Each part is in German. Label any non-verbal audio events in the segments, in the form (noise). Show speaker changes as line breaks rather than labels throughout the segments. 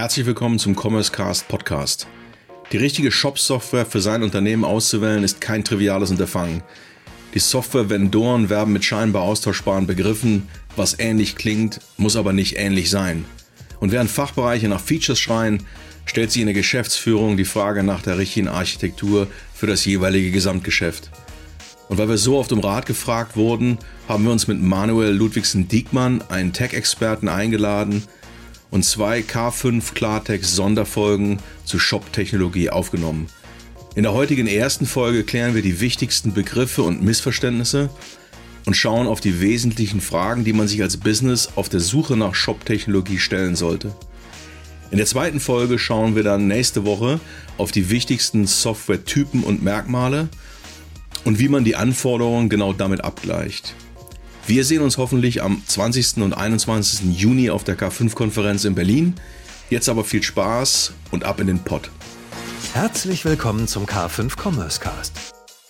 Herzlich willkommen zum Commerce Cast Podcast. Die richtige Shop-Software für sein Unternehmen auszuwählen ist kein triviales Unterfangen. Die Software-Vendoren werben mit scheinbar austauschbaren Begriffen, was ähnlich klingt, muss aber nicht ähnlich sein. Und während Fachbereiche nach Features schreien, stellt sich in der Geschäftsführung die Frage nach der richtigen Architektur für das jeweilige Gesamtgeschäft. Und weil wir so oft um Rat gefragt wurden, haben wir uns mit Manuel Ludwigsen-Diekmann, einen Tech-Experten, eingeladen und zwei K5 Klartext Sonderfolgen zu Shop-Technologie aufgenommen. In der heutigen ersten Folge klären wir die wichtigsten Begriffe und Missverständnisse und schauen auf die wesentlichen Fragen, die man sich als Business auf der Suche nach Shop-Technologie stellen sollte. In der zweiten Folge schauen wir dann nächste Woche auf die wichtigsten Software-Typen und Merkmale und wie man die Anforderungen genau damit abgleicht. Wir sehen uns hoffentlich am 20. und 21. Juni auf der K5-Konferenz in Berlin. Jetzt aber viel Spaß und ab in den Pott.
Herzlich willkommen zum K5 Commerce Cast.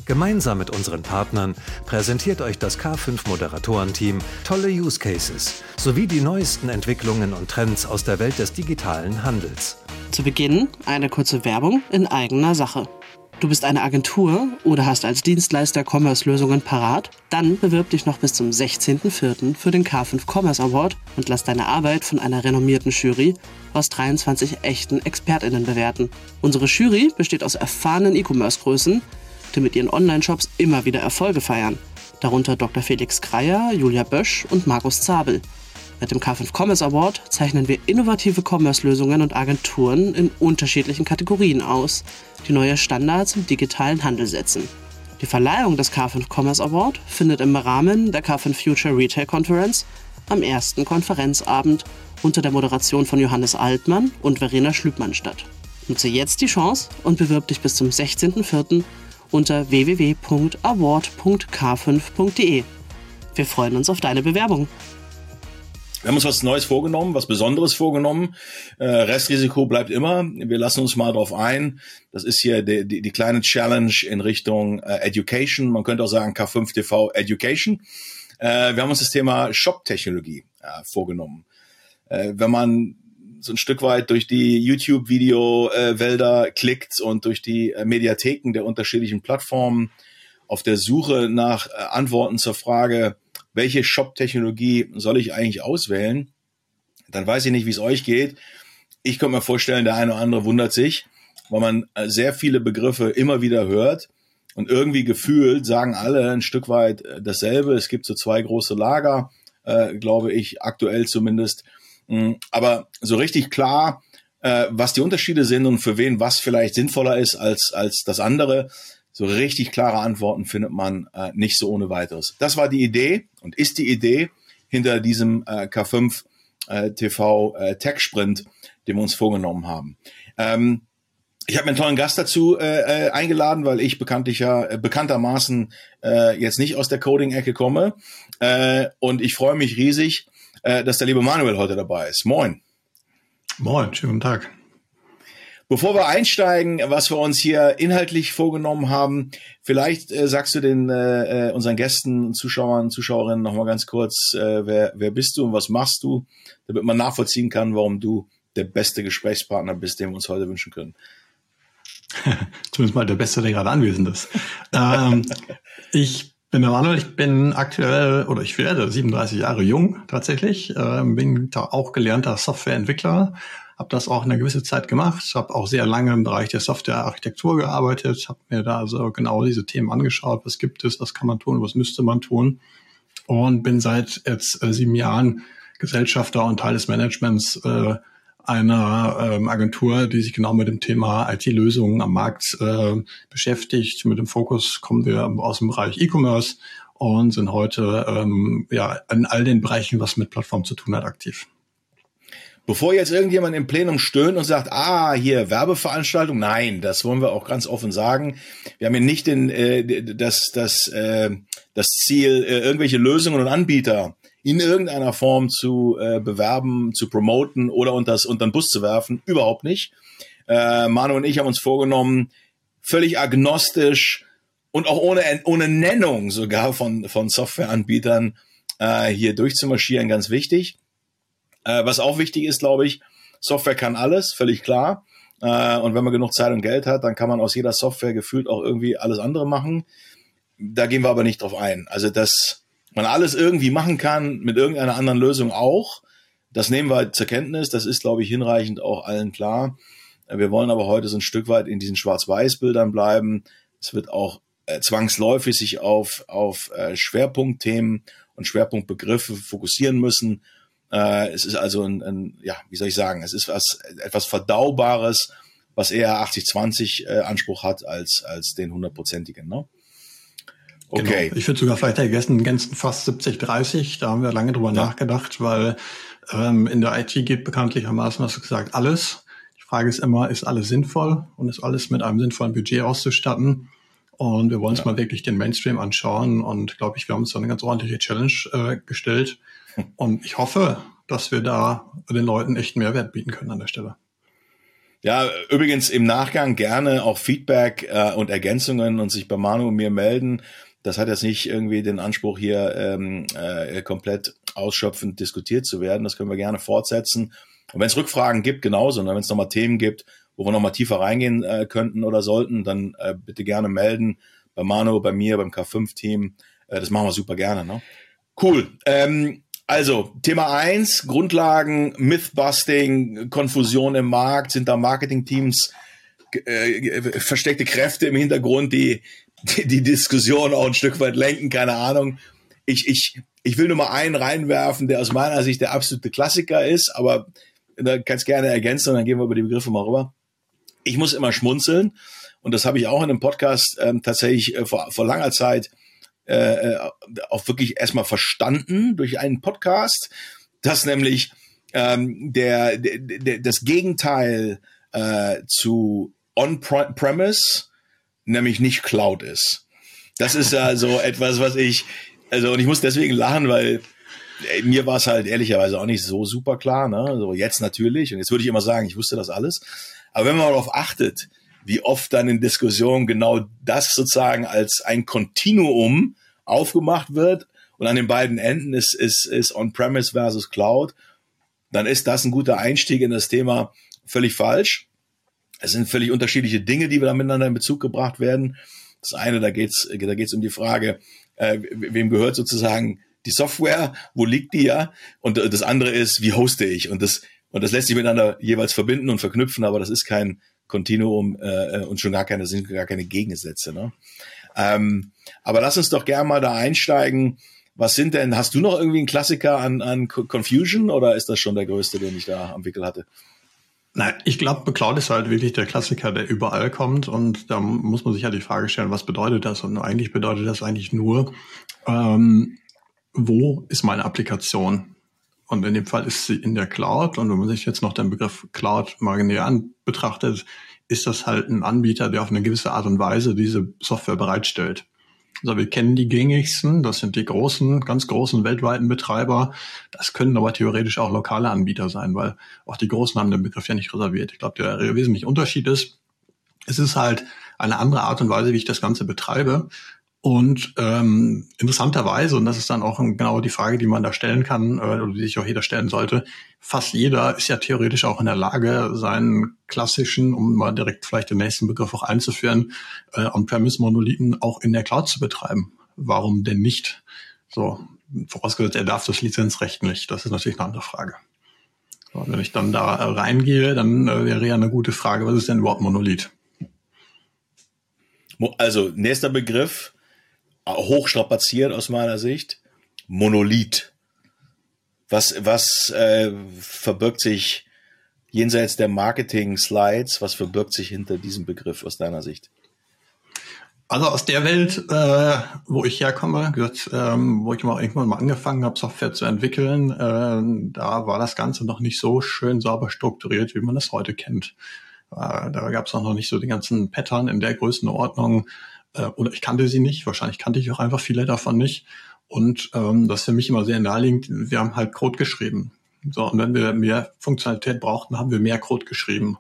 Gemeinsam mit unseren Partnern präsentiert euch das K5 Moderatorenteam tolle Use Cases sowie die neuesten Entwicklungen und Trends aus der Welt des digitalen Handels.
Zu Beginn eine kurze Werbung in eigener Sache. Du bist eine Agentur oder hast als Dienstleister Commerce-Lösungen parat? Dann bewirb dich noch bis zum 16.04. für den K5 Commerce Award und lass deine Arbeit von einer renommierten Jury aus 23 echten ExpertInnen bewerten. Unsere Jury besteht aus erfahrenen E-Commerce-Größen, die mit ihren Online-Shops immer wieder Erfolge feiern. Darunter Dr. Felix Kreier, Julia Bösch und Markus Zabel. Mit dem K5 Commerce Award zeichnen wir innovative Commerce-Lösungen und Agenturen in unterschiedlichen Kategorien aus, die neue Standards im digitalen Handel setzen. Die Verleihung des K5 Commerce Award findet im Rahmen der K5 Future Retail Conference am ersten Konferenzabend unter der Moderation von Johannes Altmann und Verena Schlübmann statt. Nutze jetzt die Chance und bewirb dich bis zum 16.04. unter www.award.k5.de. Wir freuen uns auf deine Bewerbung.
Wir haben uns was Neues vorgenommen, was Besonderes vorgenommen. Äh, Restrisiko bleibt immer. Wir lassen uns mal drauf ein. Das ist hier die, die, die kleine Challenge in Richtung äh, Education. Man könnte auch sagen K5 TV Education. Äh, wir haben uns das Thema Shop-Technologie äh, vorgenommen. Äh, wenn man so ein Stück weit durch die YouTube-Video-Wälder klickt und durch die äh, Mediatheken der unterschiedlichen Plattformen auf der Suche nach Antworten zur Frage, welche Shop-Technologie soll ich eigentlich auswählen, dann weiß ich nicht, wie es euch geht. Ich könnte mir vorstellen, der eine oder andere wundert sich, weil man äh, sehr viele Begriffe immer wieder hört und irgendwie gefühlt sagen alle ein Stück weit äh, dasselbe. Es gibt so zwei große Lager, äh, glaube ich, aktuell zumindest. Mm, aber so richtig klar, äh, was die Unterschiede sind und für wen was vielleicht sinnvoller ist als, als das andere, so richtig klare Antworten findet man äh, nicht so ohne weiteres. Das war die Idee und ist die Idee hinter diesem äh, K5 äh, TV äh, Tech Sprint, den wir uns vorgenommen haben. Ähm, ich habe einen tollen Gast dazu äh, äh, eingeladen, weil ich bekanntlich ja äh, bekanntermaßen äh, jetzt nicht aus der Coding-Ecke komme. Äh, und ich freue mich riesig, äh, dass der liebe Manuel heute dabei ist. Moin.
Moin, schönen guten Tag.
Bevor wir einsteigen, was wir uns hier inhaltlich vorgenommen haben, vielleicht äh, sagst du den äh, äh unseren Gästen, Zuschauern, Zuschauerinnen noch mal ganz kurz, äh, wer, wer bist du und was machst du, damit man nachvollziehen kann, warum du der beste Gesprächspartner bist, den wir uns heute wünschen können. (laughs)
Zumindest mal der Beste, der gerade anwesend ist. ähm, ich bin der Manuel, ich bin aktuell oder ich werde 37 Jahre jung tatsächlich, äh, bin auch gelernter Softwareentwickler, habe das auch eine gewisse Zeit gemacht, habe auch sehr lange im Bereich der Softwarearchitektur gearbeitet, habe mir da also genau diese Themen angeschaut, was gibt es, was kann man tun, was müsste man tun und bin seit jetzt äh, sieben Jahren Gesellschafter und Teil des Managements äh, einer ähm, Agentur, die sich genau mit dem Thema IT-Lösungen am Markt äh, beschäftigt. Mit dem Fokus kommen wir aus dem Bereich E-Commerce und sind heute ähm, ja in all den Bereichen, was mit Plattform zu tun hat, aktiv.
Bevor jetzt irgendjemand im Plenum stöhnt und sagt, ah, hier Werbeveranstaltung, nein, das wollen wir auch ganz offen sagen. Wir haben hier nicht den, äh, das, das, äh, das Ziel, äh, irgendwelche Lösungen und Anbieter in irgendeiner Form zu äh, bewerben, zu promoten oder unter, unter den Bus zu werfen. Überhaupt nicht. Äh, Manu und ich haben uns vorgenommen, völlig agnostisch und auch ohne, ohne Nennung sogar von, von Softwareanbietern äh, hier durchzumarschieren, ganz wichtig. Äh, was auch wichtig ist, glaube ich, Software kann alles, völlig klar. Äh, und wenn man genug Zeit und Geld hat, dann kann man aus jeder Software gefühlt auch irgendwie alles andere machen. Da gehen wir aber nicht drauf ein. Also, dass man alles irgendwie machen kann, mit irgendeiner anderen Lösung auch, das nehmen wir zur Kenntnis. Das ist, glaube ich, hinreichend auch allen klar. Wir wollen aber heute so ein Stück weit in diesen Schwarz-Weiß-Bildern bleiben. Es wird auch äh, zwangsläufig sich auf, auf äh, Schwerpunktthemen und Schwerpunktbegriffe fokussieren müssen. Äh, es ist also ein, ein, ja, wie soll ich sagen, es ist was, etwas Verdaubares, was eher 80-20 äh, Anspruch hat als, als den hundertprozentigen. Ne?
Genau. Okay. Genau. Ich würde sogar vielleicht ergänzen, ganzen fast 70-30. Da haben wir lange drüber ja. nachgedacht, weil ähm, in der IT geht bekanntlichermaßen, hast du gesagt, alles. Die Frage ist immer, ist alles sinnvoll und ist alles mit einem sinnvollen Budget auszustatten? Und wir wollen uns ja. mal wirklich den Mainstream anschauen und glaube ich, wir haben uns da eine ganz ordentliche Challenge äh, gestellt. Und ich hoffe, dass wir da den Leuten echt Mehrwert bieten können an der Stelle.
Ja, übrigens im Nachgang gerne auch Feedback äh, und Ergänzungen und sich bei Manu und mir melden. Das hat jetzt nicht irgendwie den Anspruch, hier ähm, äh, komplett ausschöpfend diskutiert zu werden. Das können wir gerne fortsetzen. Und wenn es Rückfragen gibt, genauso. Und wenn es nochmal Themen gibt, wo wir nochmal tiefer reingehen äh, könnten oder sollten, dann äh, bitte gerne melden. Bei Manu, bei mir, beim K5-Team. Äh, das machen wir super gerne. Ne? Cool. Ähm, also, Thema eins Grundlagen, Mythbusting, Konfusion im Markt, sind da Marketingteams, äh, versteckte Kräfte im Hintergrund, die, die die Diskussion auch ein Stück weit lenken, keine Ahnung. Ich, ich, ich will nur mal einen reinwerfen, der aus meiner Sicht der absolute Klassiker ist, aber da kannst gerne ergänzen und dann gehen wir über die Begriffe mal rüber. Ich muss immer schmunzeln und das habe ich auch in einem Podcast ähm, tatsächlich äh, vor, vor langer Zeit äh, äh, auch wirklich erstmal verstanden durch einen Podcast, dass nämlich ähm, der, der, der das Gegenteil äh, zu On-Premise nämlich nicht Cloud ist. Das ist ja so (laughs) etwas, was ich, also und ich muss deswegen lachen, weil mir war es halt ehrlicherweise auch nicht so super klar, ne? So jetzt natürlich und jetzt würde ich immer sagen, ich wusste das alles, aber wenn man darauf achtet, wie oft dann in Diskussionen genau das sozusagen als ein Kontinuum aufgemacht wird und an den beiden Enden ist, ist, ist On-Premise versus Cloud, dann ist das ein guter Einstieg in das Thema völlig falsch. Es sind völlig unterschiedliche Dinge, die wir da miteinander in Bezug gebracht werden. Das eine, da geht's, da geht's um die Frage, äh, wem gehört sozusagen die Software, wo liegt die ja? Und das andere ist, wie hoste ich? Und das und das lässt sich miteinander jeweils verbinden und verknüpfen, aber das ist kein Kontinuum äh, und schon gar keine sind gar keine Gegensätze. Ne? Ähm, aber lass uns doch gerne mal da einsteigen. Was sind denn, hast du noch irgendwie einen Klassiker an, an Confusion oder ist das schon der größte, den ich da am Wickel hatte?
Nein, ich glaube, Cloud ist halt wirklich der Klassiker, der überall kommt und da muss man sich ja die Frage stellen, was bedeutet das? Und eigentlich bedeutet das eigentlich nur, ähm, wo ist meine Applikation? Und in dem Fall ist sie in der Cloud. Und wenn man sich jetzt noch den Begriff Cloud mal näher betrachtet, ist das halt ein Anbieter, der auf eine gewisse Art und Weise diese Software bereitstellt. Also wir kennen die gängigsten, das sind die großen, ganz großen weltweiten Betreiber. Das können aber theoretisch auch lokale Anbieter sein, weil auch die Großen haben den Begriff ja nicht reserviert. Ich glaube, der wesentliche Unterschied ist, es ist halt eine andere Art und Weise, wie ich das Ganze betreibe. Und ähm, interessanterweise, und das ist dann auch genau die Frage, die man da stellen kann, äh, oder die sich auch jeder stellen sollte, fast jeder ist ja theoretisch auch in der Lage, seinen klassischen, um mal direkt vielleicht den nächsten Begriff auch einzuführen, äh, On-Premise-Monolithen auch in der Cloud zu betreiben. Warum denn nicht? So, vorausgesetzt, er darf das Lizenzrecht nicht. Das ist natürlich eine andere Frage. So, wenn ich dann da reingehe, dann äh, wäre ja eine gute Frage, was ist denn überhaupt Monolith?
Also, nächster Begriff, hochstrapaziert aus meiner Sicht. Monolith. Was, was äh, verbirgt sich jenseits der Marketing-Slides, was verbirgt sich hinter diesem Begriff aus deiner Sicht?
Also aus der Welt, äh, wo ich herkomme, gehört, ähm, wo ich mal irgendwann mal angefangen habe, Software zu entwickeln, äh, da war das Ganze noch nicht so schön sauber strukturiert, wie man das heute kennt. Äh, da gab es auch noch nicht so die ganzen Pattern in der Größenordnung, äh, oder ich kannte sie nicht, wahrscheinlich kannte ich auch einfach viele davon nicht. Und ähm, das ist für mich immer sehr naheliegend, wir haben halt Code geschrieben. So, und wenn wir mehr Funktionalität brauchten, haben wir mehr Code geschrieben.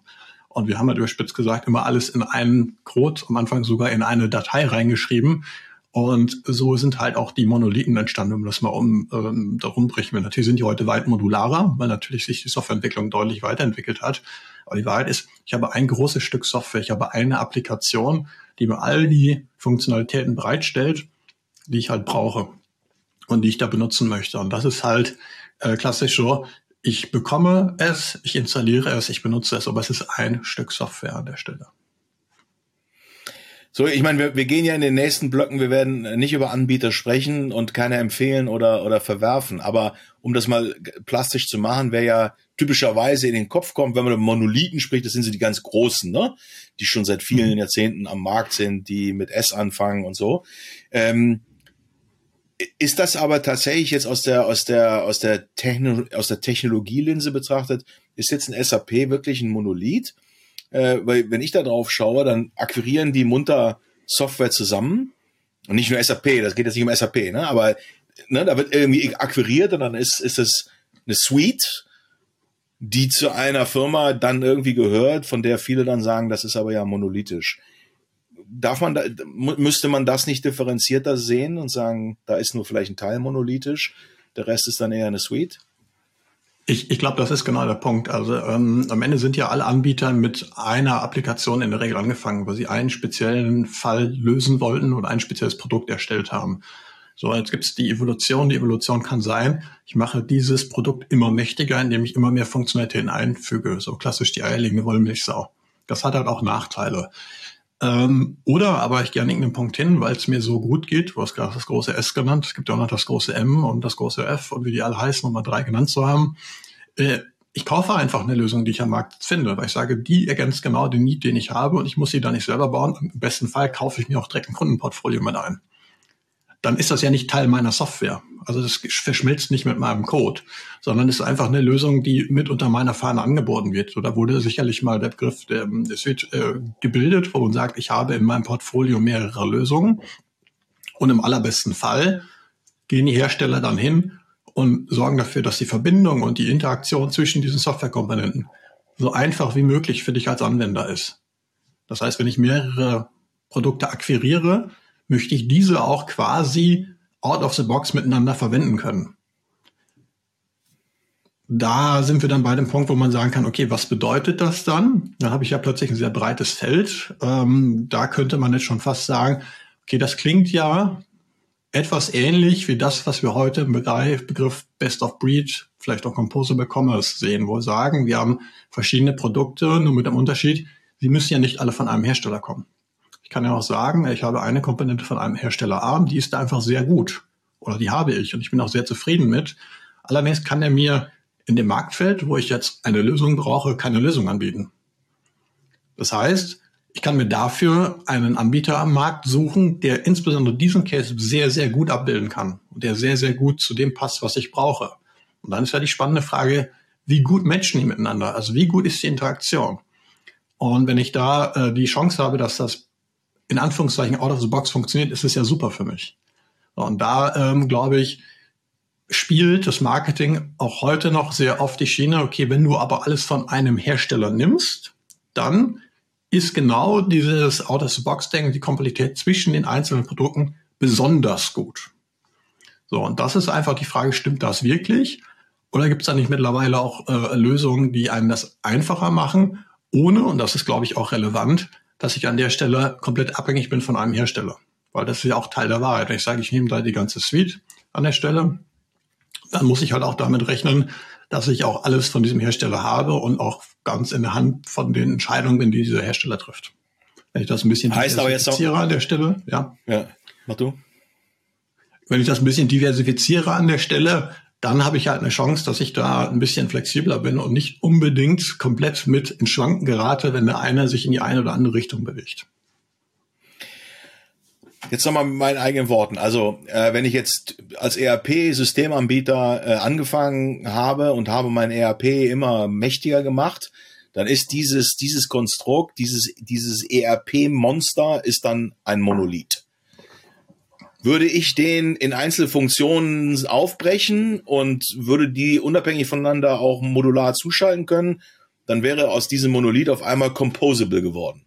Und wir haben halt überspitzt gesagt immer alles in einen Code, am Anfang sogar in eine Datei reingeschrieben. Und so sind halt auch die Monolithen entstanden, um das mal um ähm, darum brechen wir. Natürlich sind die heute weit modularer, weil natürlich sich die Softwareentwicklung deutlich weiterentwickelt hat. Aber die Wahrheit ist, ich habe ein großes Stück Software, ich habe eine Applikation, die mir all die Funktionalitäten bereitstellt, die ich halt brauche und die ich da benutzen möchte. Und das ist halt äh, klassisch so, ich bekomme es, ich installiere es, ich benutze es, aber es ist ein Stück Software an der Stelle.
So, ich meine, wir, wir gehen ja in den nächsten Blöcken, wir werden nicht über Anbieter sprechen und keine empfehlen oder, oder verwerfen. Aber um das mal plastisch zu machen, wäre ja typischerweise in den Kopf kommt, wenn man über Monolithen spricht, das sind so die ganz großen, ne? Die schon seit vielen mhm. Jahrzehnten am Markt sind, die mit S anfangen und so. Ähm, ist das aber tatsächlich jetzt aus der, aus der, aus der, Techno aus der Technologielinse betrachtet, ist jetzt ein SAP wirklich ein Monolith? Äh, weil wenn ich da drauf schaue, dann akquirieren die munter Software zusammen. Und nicht nur SAP, das geht jetzt nicht um SAP, ne? aber ne, da wird irgendwie akquiriert und dann ist, ist es eine Suite, die zu einer Firma dann irgendwie gehört, von der viele dann sagen, das ist aber ja monolithisch. Darf man da, müsste man das nicht differenzierter sehen und sagen, da ist nur vielleicht ein Teil monolithisch, der Rest ist dann eher eine Suite?
Ich, ich glaube, das ist genau der Punkt. Also ähm, am Ende sind ja alle Anbieter mit einer Applikation in der Regel angefangen, wo sie einen speziellen Fall lösen wollten oder ein spezielles Produkt erstellt haben. So, jetzt gibt es die Evolution. Die Evolution kann sein, ich mache dieses Produkt immer mächtiger, indem ich immer mehr Funktionalitäten einfüge. So klassisch die eierlegende Wollmilchsau. Das hat halt auch Nachteile. Ähm, oder aber ich gehe an irgendeinen Punkt hin, weil es mir so gut geht. Du hast gerade das große S genannt. Es gibt ja auch noch das große M und das große F und wie die alle heißen, um mal drei genannt zu haben. Äh, ich kaufe einfach eine Lösung, die ich am Markt finde, weil ich sage, die ergänzt genau den Need, den ich habe und ich muss sie da nicht selber bauen. Im besten Fall kaufe ich mir auch direkt ein Kundenportfolio mit ein dann ist das ja nicht Teil meiner Software. Also das verschmilzt nicht mit meinem Code, sondern ist einfach eine Lösung, die mit unter meiner Fahne angeboten wird. So, da wurde sicherlich mal der Begriff, der, es wird äh, gebildet, wo man sagt, ich habe in meinem Portfolio mehrere Lösungen. Und im allerbesten Fall gehen die Hersteller dann hin und sorgen dafür, dass die Verbindung und die Interaktion zwischen diesen Softwarekomponenten so einfach wie möglich für dich als Anwender ist. Das heißt, wenn ich mehrere Produkte akquiriere, möchte ich diese auch quasi out of the box miteinander verwenden können. Da sind wir dann bei dem Punkt, wo man sagen kann, okay, was bedeutet das dann? Da habe ich ja plötzlich ein sehr breites Feld. Ähm, da könnte man jetzt schon fast sagen, okay, das klingt ja etwas ähnlich wie das, was wir heute im Begriff Best of Breed, vielleicht auch Composable Commerce sehen, wo wir sagen, wir haben verschiedene Produkte, nur mit dem Unterschied, sie müssen ja nicht alle von einem Hersteller kommen. Ich kann ja auch sagen, ich habe eine Komponente von einem Hersteller A, die ist einfach sehr gut. Oder die habe ich und ich bin auch sehr zufrieden mit. Allerdings kann er mir in dem Marktfeld, wo ich jetzt eine Lösung brauche, keine Lösung anbieten. Das heißt, ich kann mir dafür einen Anbieter am Markt suchen, der insbesondere diesen Case sehr, sehr gut abbilden kann und der sehr, sehr gut zu dem passt, was ich brauche. Und dann ist ja die spannende Frage, wie gut matchen die miteinander? Also wie gut ist die Interaktion? Und wenn ich da äh, die Chance habe, dass das in Anführungszeichen out of the box funktioniert, ist es ja super für mich. Und da ähm, glaube ich, spielt das Marketing auch heute noch sehr auf die Schiene, okay, wenn du aber alles von einem Hersteller nimmst, dann ist genau dieses Out-of-the-Box-Denken, die Kompatibilität zwischen den einzelnen Produkten besonders gut. So, und das ist einfach die Frage, stimmt das wirklich? Oder gibt es da nicht mittlerweile auch äh, Lösungen, die einem das einfacher machen, ohne, und das ist, glaube ich, auch relevant, dass ich an der Stelle komplett abhängig bin von einem Hersteller. Weil das ist ja auch Teil der Wahrheit. Wenn ich sage, ich nehme da die ganze Suite an der Stelle, dann muss ich halt auch damit rechnen, dass ich auch alles von diesem Hersteller habe und auch ganz in der Hand von den Entscheidungen bin, die dieser Hersteller trifft. Wenn ich das ein bisschen
heißt aber jetzt auch,
an der Stelle, ja.
Ja, mach du.
Wenn ich das ein bisschen diversifiziere an der Stelle, dann habe ich halt eine Chance, dass ich da ein bisschen flexibler bin und nicht unbedingt komplett mit in Schwanken gerate, wenn der eine sich in die eine oder andere Richtung bewegt.
Jetzt nochmal mit meinen eigenen Worten. Also, äh, wenn ich jetzt als ERP-Systemanbieter äh, angefangen habe und habe mein ERP immer mächtiger gemacht, dann ist dieses, dieses Konstrukt, dieses, dieses ERP-Monster ist dann ein Monolith würde ich den in Einzelfunktionen aufbrechen und würde die unabhängig voneinander auch modular zuschalten können, dann wäre aus diesem Monolith auf einmal composable geworden.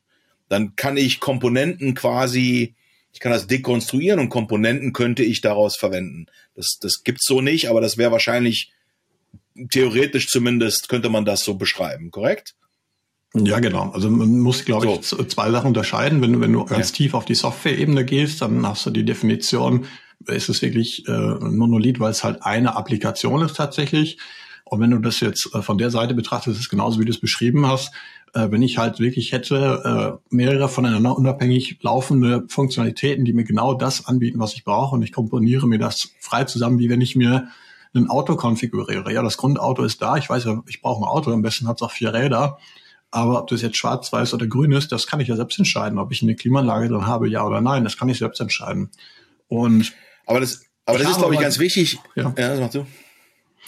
Dann kann ich Komponenten quasi Ich kann das dekonstruieren und Komponenten könnte ich daraus verwenden. Das, das gibt's so nicht, aber das wäre wahrscheinlich theoretisch zumindest könnte man das so beschreiben, korrekt?
Ja, genau. Also man muss, glaube ich, zwei Sachen unterscheiden. Wenn, wenn du ganz ja. tief auf die Software-Ebene gehst, dann hast du die Definition, ist es wirklich äh, ein Monolith, weil es halt eine Applikation ist tatsächlich. Und wenn du das jetzt äh, von der Seite betrachtest, ist es genauso, wie du es beschrieben hast. Äh, wenn ich halt wirklich hätte äh, mehrere voneinander unabhängig laufende Funktionalitäten, die mir genau das anbieten, was ich brauche, und ich komponiere mir das frei zusammen, wie wenn ich mir ein Auto konfiguriere. Ja, das Grundauto ist da. Ich weiß ja, ich brauche ein Auto. Am besten hat es auch vier Räder. Aber ob das jetzt schwarz, weiß oder grün ist, das kann ich ja selbst entscheiden. Ob ich eine Klimaanlage drin habe, ja oder nein, das kann ich selbst entscheiden. Und
aber das, aber das ist, glaube ich, ganz wichtig.
Ja, ja das machst du.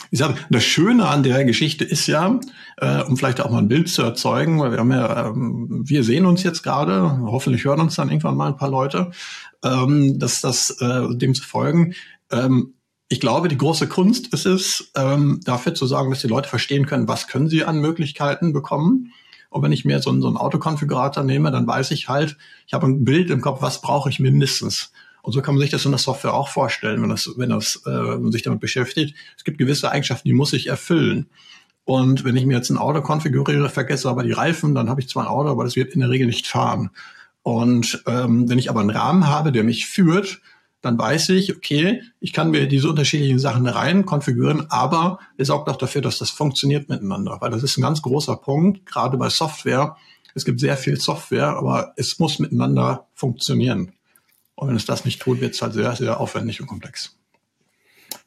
Ich sage, das Schöne an der Geschichte ist ja, äh, um vielleicht auch mal ein Bild zu erzeugen, weil wir haben ja, ähm, wir sehen uns jetzt gerade, hoffentlich hören uns dann irgendwann mal ein paar Leute, ähm, dass das äh, dem zu folgen. Ähm, ich glaube, die große Kunst ist es, ähm, dafür zu sagen, dass die Leute verstehen können, was können sie an Möglichkeiten bekommen. Und wenn ich mir so, einen, so einen Autokonfigurator nehme, dann weiß ich halt, ich habe ein Bild im Kopf, was brauche ich mindestens. Und so kann man sich das in der Software auch vorstellen, wenn das, wenn das, äh, man sich damit beschäftigt. Es gibt gewisse Eigenschaften, die muss ich erfüllen. Und wenn ich mir jetzt ein Auto konfiguriere, vergesse aber die Reifen, dann habe ich zwar ein Auto, aber das wird in der Regel nicht fahren. Und ähm, wenn ich aber einen Rahmen habe, der mich führt, dann weiß ich, okay, ich kann mir diese unterschiedlichen Sachen rein konfigurieren, aber es sorgt auch dafür, dass das funktioniert miteinander, weil das ist ein ganz großer Punkt, gerade bei Software. Es gibt sehr viel Software, aber es muss miteinander funktionieren. Und wenn es das nicht tut, wird es halt sehr, sehr aufwendig und komplex.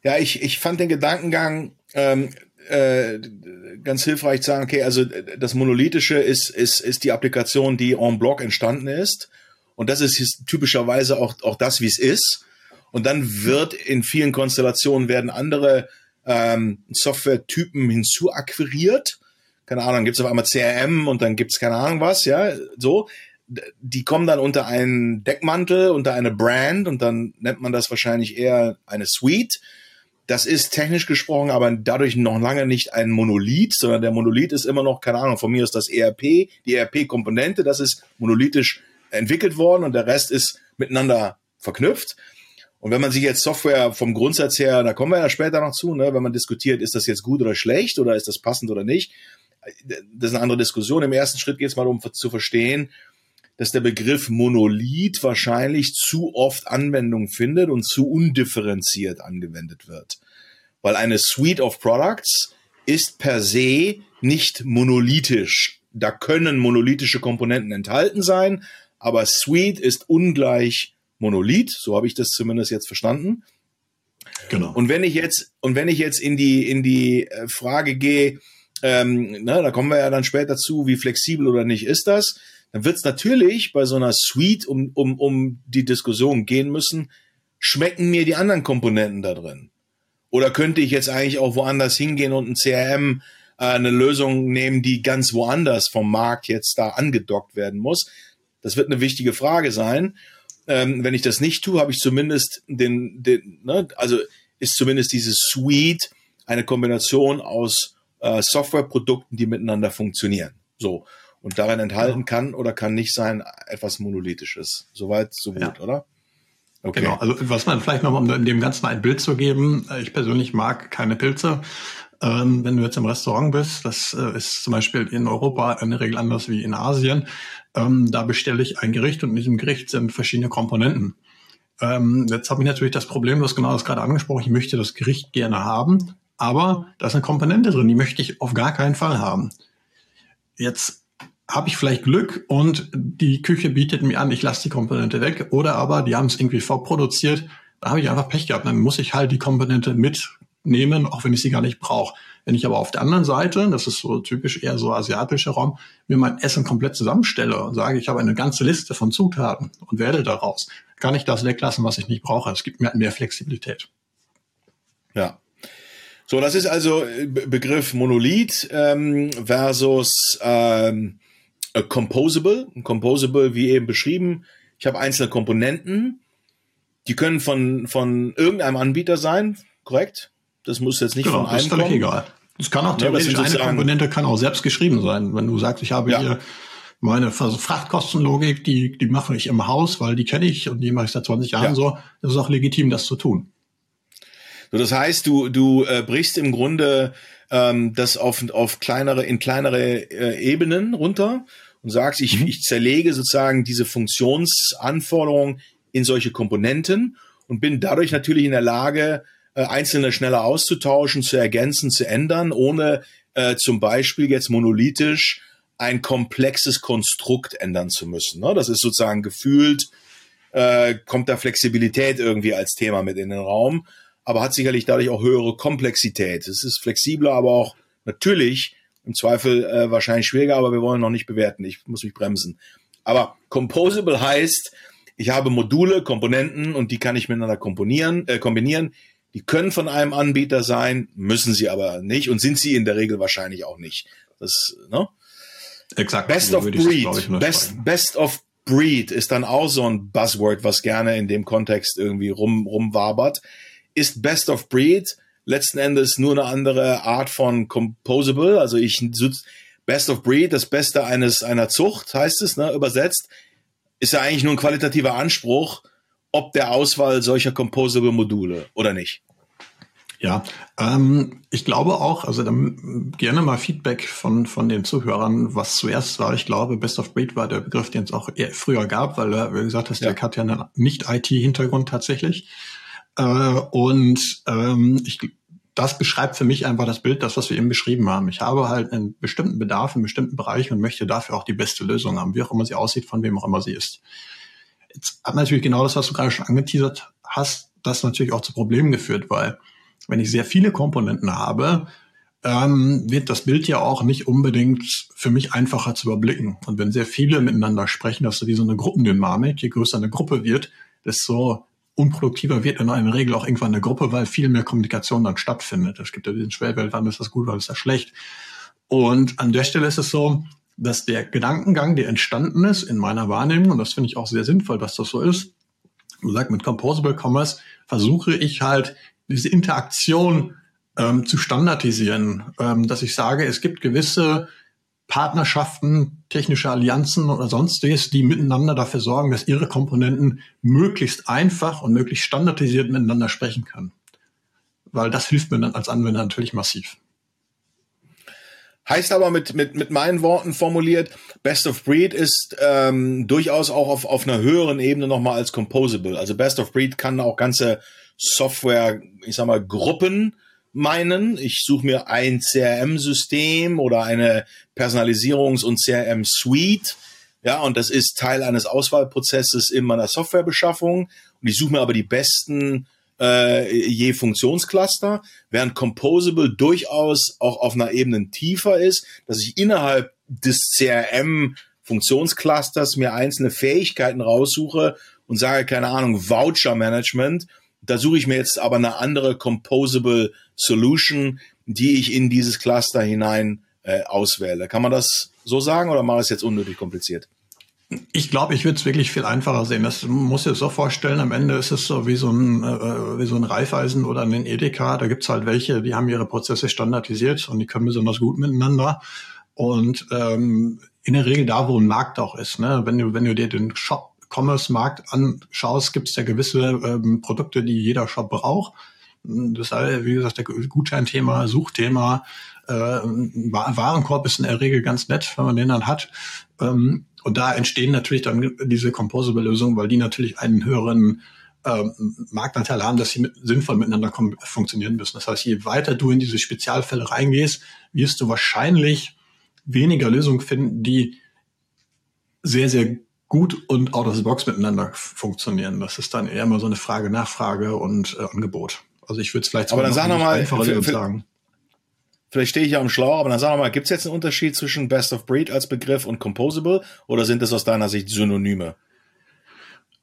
Ja, ich, ich fand den Gedankengang ähm, äh, ganz hilfreich zu sagen, okay, also das Monolithische ist, ist, ist die Applikation, die en bloc entstanden ist. Und das ist typischerweise auch, auch das, wie es ist. Und dann wird in vielen Konstellationen werden andere ähm, Software-Typen hinzuakquiriert. Keine Ahnung, gibt's auf einmal CRM und dann gibt's keine Ahnung was, ja, so. Die kommen dann unter einen Deckmantel, unter eine Brand und dann nennt man das wahrscheinlich eher eine Suite. Das ist technisch gesprochen aber dadurch noch lange nicht ein Monolith, sondern der Monolith ist immer noch, keine Ahnung, von mir ist das ERP, die ERP-Komponente, das ist monolithisch entwickelt worden und der Rest ist miteinander verknüpft. Und wenn man sich jetzt Software vom Grundsatz her, da kommen wir ja später noch zu, ne, wenn man diskutiert, ist das jetzt gut oder schlecht oder ist das passend oder nicht, das ist eine andere Diskussion. Im ersten Schritt geht es mal um zu verstehen, dass der Begriff Monolith wahrscheinlich zu oft Anwendung findet und zu undifferenziert angewendet wird. Weil eine Suite of Products ist per se nicht monolithisch. Da können monolithische Komponenten enthalten sein, aber Suite ist ungleich Monolith, so habe ich das zumindest jetzt verstanden. Genau. Und wenn ich jetzt und wenn ich jetzt in die in die äh, Frage gehe, ähm, na, da kommen wir ja dann später zu, wie flexibel oder nicht ist das, dann wird es natürlich bei so einer Suite um um um die Diskussion gehen müssen. Schmecken mir die anderen Komponenten da drin? Oder könnte ich jetzt eigentlich auch woanders hingehen und ein CRM äh, eine Lösung nehmen, die ganz woanders vom Markt jetzt da angedockt werden muss? Das wird eine wichtige Frage sein. Ähm, wenn ich das nicht tue, habe ich zumindest den, den ne, also ist zumindest diese Suite eine Kombination aus äh, Softwareprodukten, die miteinander funktionieren. So. Und darin enthalten ja. kann oder kann nicht sein etwas Monolithisches. Soweit, so gut, ja. oder?
Okay. Genau, also was man vielleicht noch, um dem Ganzen ein Bild zu geben, äh, ich persönlich mag keine Pilze. Ähm, wenn du jetzt im Restaurant bist, das äh, ist zum Beispiel in Europa in der Regel anders wie in Asien, ähm, da bestelle ich ein Gericht und in diesem Gericht sind verschiedene Komponenten. Ähm, jetzt habe ich natürlich das Problem, du hast genau das gerade angesprochen, ich möchte das Gericht gerne haben, aber da ist eine Komponente drin, die möchte ich auf gar keinen Fall haben. Jetzt habe ich vielleicht Glück und die Küche bietet mir an, ich lasse die Komponente weg, oder aber die haben es irgendwie vorproduziert, da habe ich einfach Pech gehabt, dann muss ich halt die Komponente mitnehmen, auch wenn ich sie gar nicht brauche. Wenn ich aber auf der anderen Seite, das ist so typisch eher so asiatischer Raum, mir mein Essen komplett zusammenstelle und sage, ich habe eine ganze Liste von Zutaten und wähle daraus, kann ich das weglassen, was ich nicht brauche. Es gibt mir mehr Flexibilität.
Ja. So, das ist also äh, Begriff Monolith ähm, versus ähm, Composable. Composable, wie eben beschrieben. Ich habe einzelne Komponenten, die können von, von irgendeinem Anbieter sein, korrekt? Das muss jetzt nicht genau, von einem das ist völlig
egal. Es kann auch theoretisch ja, eine Komponente kann auch selbst geschrieben sein. Wenn du sagst, ich habe ja. hier Meine Frachtkostenlogik, die, die mache ich im Haus, weil die kenne ich und die mache ich seit 20 Jahren ja. so. Das ist auch legitim, das zu tun.
So, das heißt, du, du äh, brichst im Grunde ähm, das auf, auf kleinere, in kleinere äh, Ebenen runter und sagst, ich, mhm. ich zerlege sozusagen diese Funktionsanforderungen in solche Komponenten und bin dadurch natürlich in der Lage, äh, einzelne schneller auszutauschen, zu ergänzen, zu ändern, ohne äh, zum Beispiel jetzt monolithisch ein komplexes Konstrukt ändern zu müssen. Ne? Das ist sozusagen gefühlt, äh, kommt da Flexibilität irgendwie als Thema mit in den Raum, aber hat sicherlich dadurch auch höhere Komplexität. Es ist flexibler, aber auch natürlich im Zweifel äh, wahrscheinlich schwieriger, aber wir wollen noch nicht bewerten. Ich muss mich bremsen. Aber composable heißt, ich habe Module, Komponenten und die kann ich miteinander komponieren, äh, kombinieren. Die können von einem Anbieter sein, müssen sie aber nicht und sind sie in der Regel wahrscheinlich auch nicht. Das, ne?
Exakt.
Best of Breed. Best, best of Breed ist dann auch so ein Buzzword, was gerne in dem Kontext irgendwie rum, rumwabert. Ist Best of Breed letzten Endes nur eine andere Art von Composable. Also ich Best of Breed, das Beste eines einer Zucht, heißt es, ne, übersetzt, ist ja eigentlich nur ein qualitativer Anspruch, ob der Auswahl solcher Composable Module oder nicht.
Ja, ähm, ich glaube auch, also dann gerne mal Feedback von, von den Zuhörern, was zuerst war. Ich glaube, Best of Breed war der Begriff, den es auch eher früher gab, weil er, wie gesagt hast, ja. der hat ja einen Nicht-IT-Hintergrund tatsächlich. Äh, und ähm, ich, das beschreibt für mich einfach das Bild, das, was wir eben beschrieben haben. Ich habe halt einen bestimmten Bedarf in bestimmten Bereichen und möchte dafür auch die beste Lösung haben, wie auch immer sie aussieht, von wem auch immer sie ist. Jetzt hat natürlich genau das, was du gerade schon angeteasert hast, das natürlich auch zu Problemen geführt, weil wenn ich sehr viele Komponenten habe, ähm, wird das Bild ja auch nicht unbedingt für mich einfacher zu überblicken. Und wenn sehr viele miteinander sprechen, das ist wie so eine Gruppendynamik, je größer eine Gruppe wird, desto unproduktiver wird in einer Regel auch irgendwann eine Gruppe, weil viel mehr Kommunikation dann stattfindet. Es gibt ja diesen Schwerwelt, wann ist das gut, wann ist das schlecht. Und an der Stelle ist es so, dass der Gedankengang, der entstanden ist in meiner Wahrnehmung, und das finde ich auch sehr sinnvoll, dass das so ist, und sagt, mit Composable Commerce versuche ich halt diese Interaktion ähm, zu standardisieren, ähm, dass ich sage, es gibt gewisse Partnerschaften, technische Allianzen oder sonstiges, die miteinander dafür sorgen, dass ihre Komponenten möglichst einfach und möglichst standardisiert miteinander sprechen können. Weil das hilft mir dann als Anwender natürlich massiv.
Heißt aber mit, mit, mit meinen Worten formuliert, Best of Breed ist ähm, durchaus auch auf, auf einer höheren Ebene nochmal als Composable. Also Best of Breed kann auch ganze Software, ich sag mal, Gruppen meinen. Ich suche mir ein CRM-System oder eine Personalisierungs- und CRM-Suite. Ja, und das ist Teil eines Auswahlprozesses in meiner Softwarebeschaffung. Und ich suche mir aber die besten äh, je Funktionscluster, während Composable durchaus auch auf einer Ebene tiefer ist, dass ich innerhalb des CRM Funktionsclusters mir einzelne Fähigkeiten raussuche und sage, keine Ahnung, Voucher Management. Da suche ich mir jetzt aber eine andere Composable Solution, die ich in dieses Cluster hinein äh, auswähle. Kann man das so sagen oder mache ich es jetzt unnötig kompliziert?
Ich glaube, ich würde es wirklich viel einfacher sehen. Das muss ich so vorstellen. Am Ende ist es so wie so ein, äh, wie so ein Reifeisen oder ein Edeka. Da gibt's halt welche, die haben ihre Prozesse standardisiert und die können besonders gut miteinander. Und ähm, in der Regel da, wo ein Markt auch ist. Ne? Wenn du, wenn du dir den Shop Commerce-Markt anschaust, gibt es ja gewisse ähm, Produkte, die jeder Shop braucht. Das heißt, wie gesagt, der Gutscheinthema, Suchthema, äh, Warenkorb ist in der Regel ganz nett, wenn man den dann hat. Ähm, und da entstehen natürlich dann diese Composable-Lösungen, weil die natürlich einen höheren ähm, Marktanteil haben, dass sie mit, sinnvoll miteinander funktionieren müssen. Das heißt, je weiter du in diese Spezialfälle reingehst, wirst du wahrscheinlich weniger Lösungen finden, die sehr, sehr gut und out of the box miteinander funktionieren. Das ist dann eher immer so eine Frage Nachfrage und äh, Angebot. Also ich würde es vielleicht
aber dann sag noch mal, für, für, sagen. Vielleicht stehe ich ja am Schlauer, aber dann sag mal, gibt es jetzt einen Unterschied zwischen Best of Breed als Begriff und Composable oder sind das aus deiner Sicht Synonyme?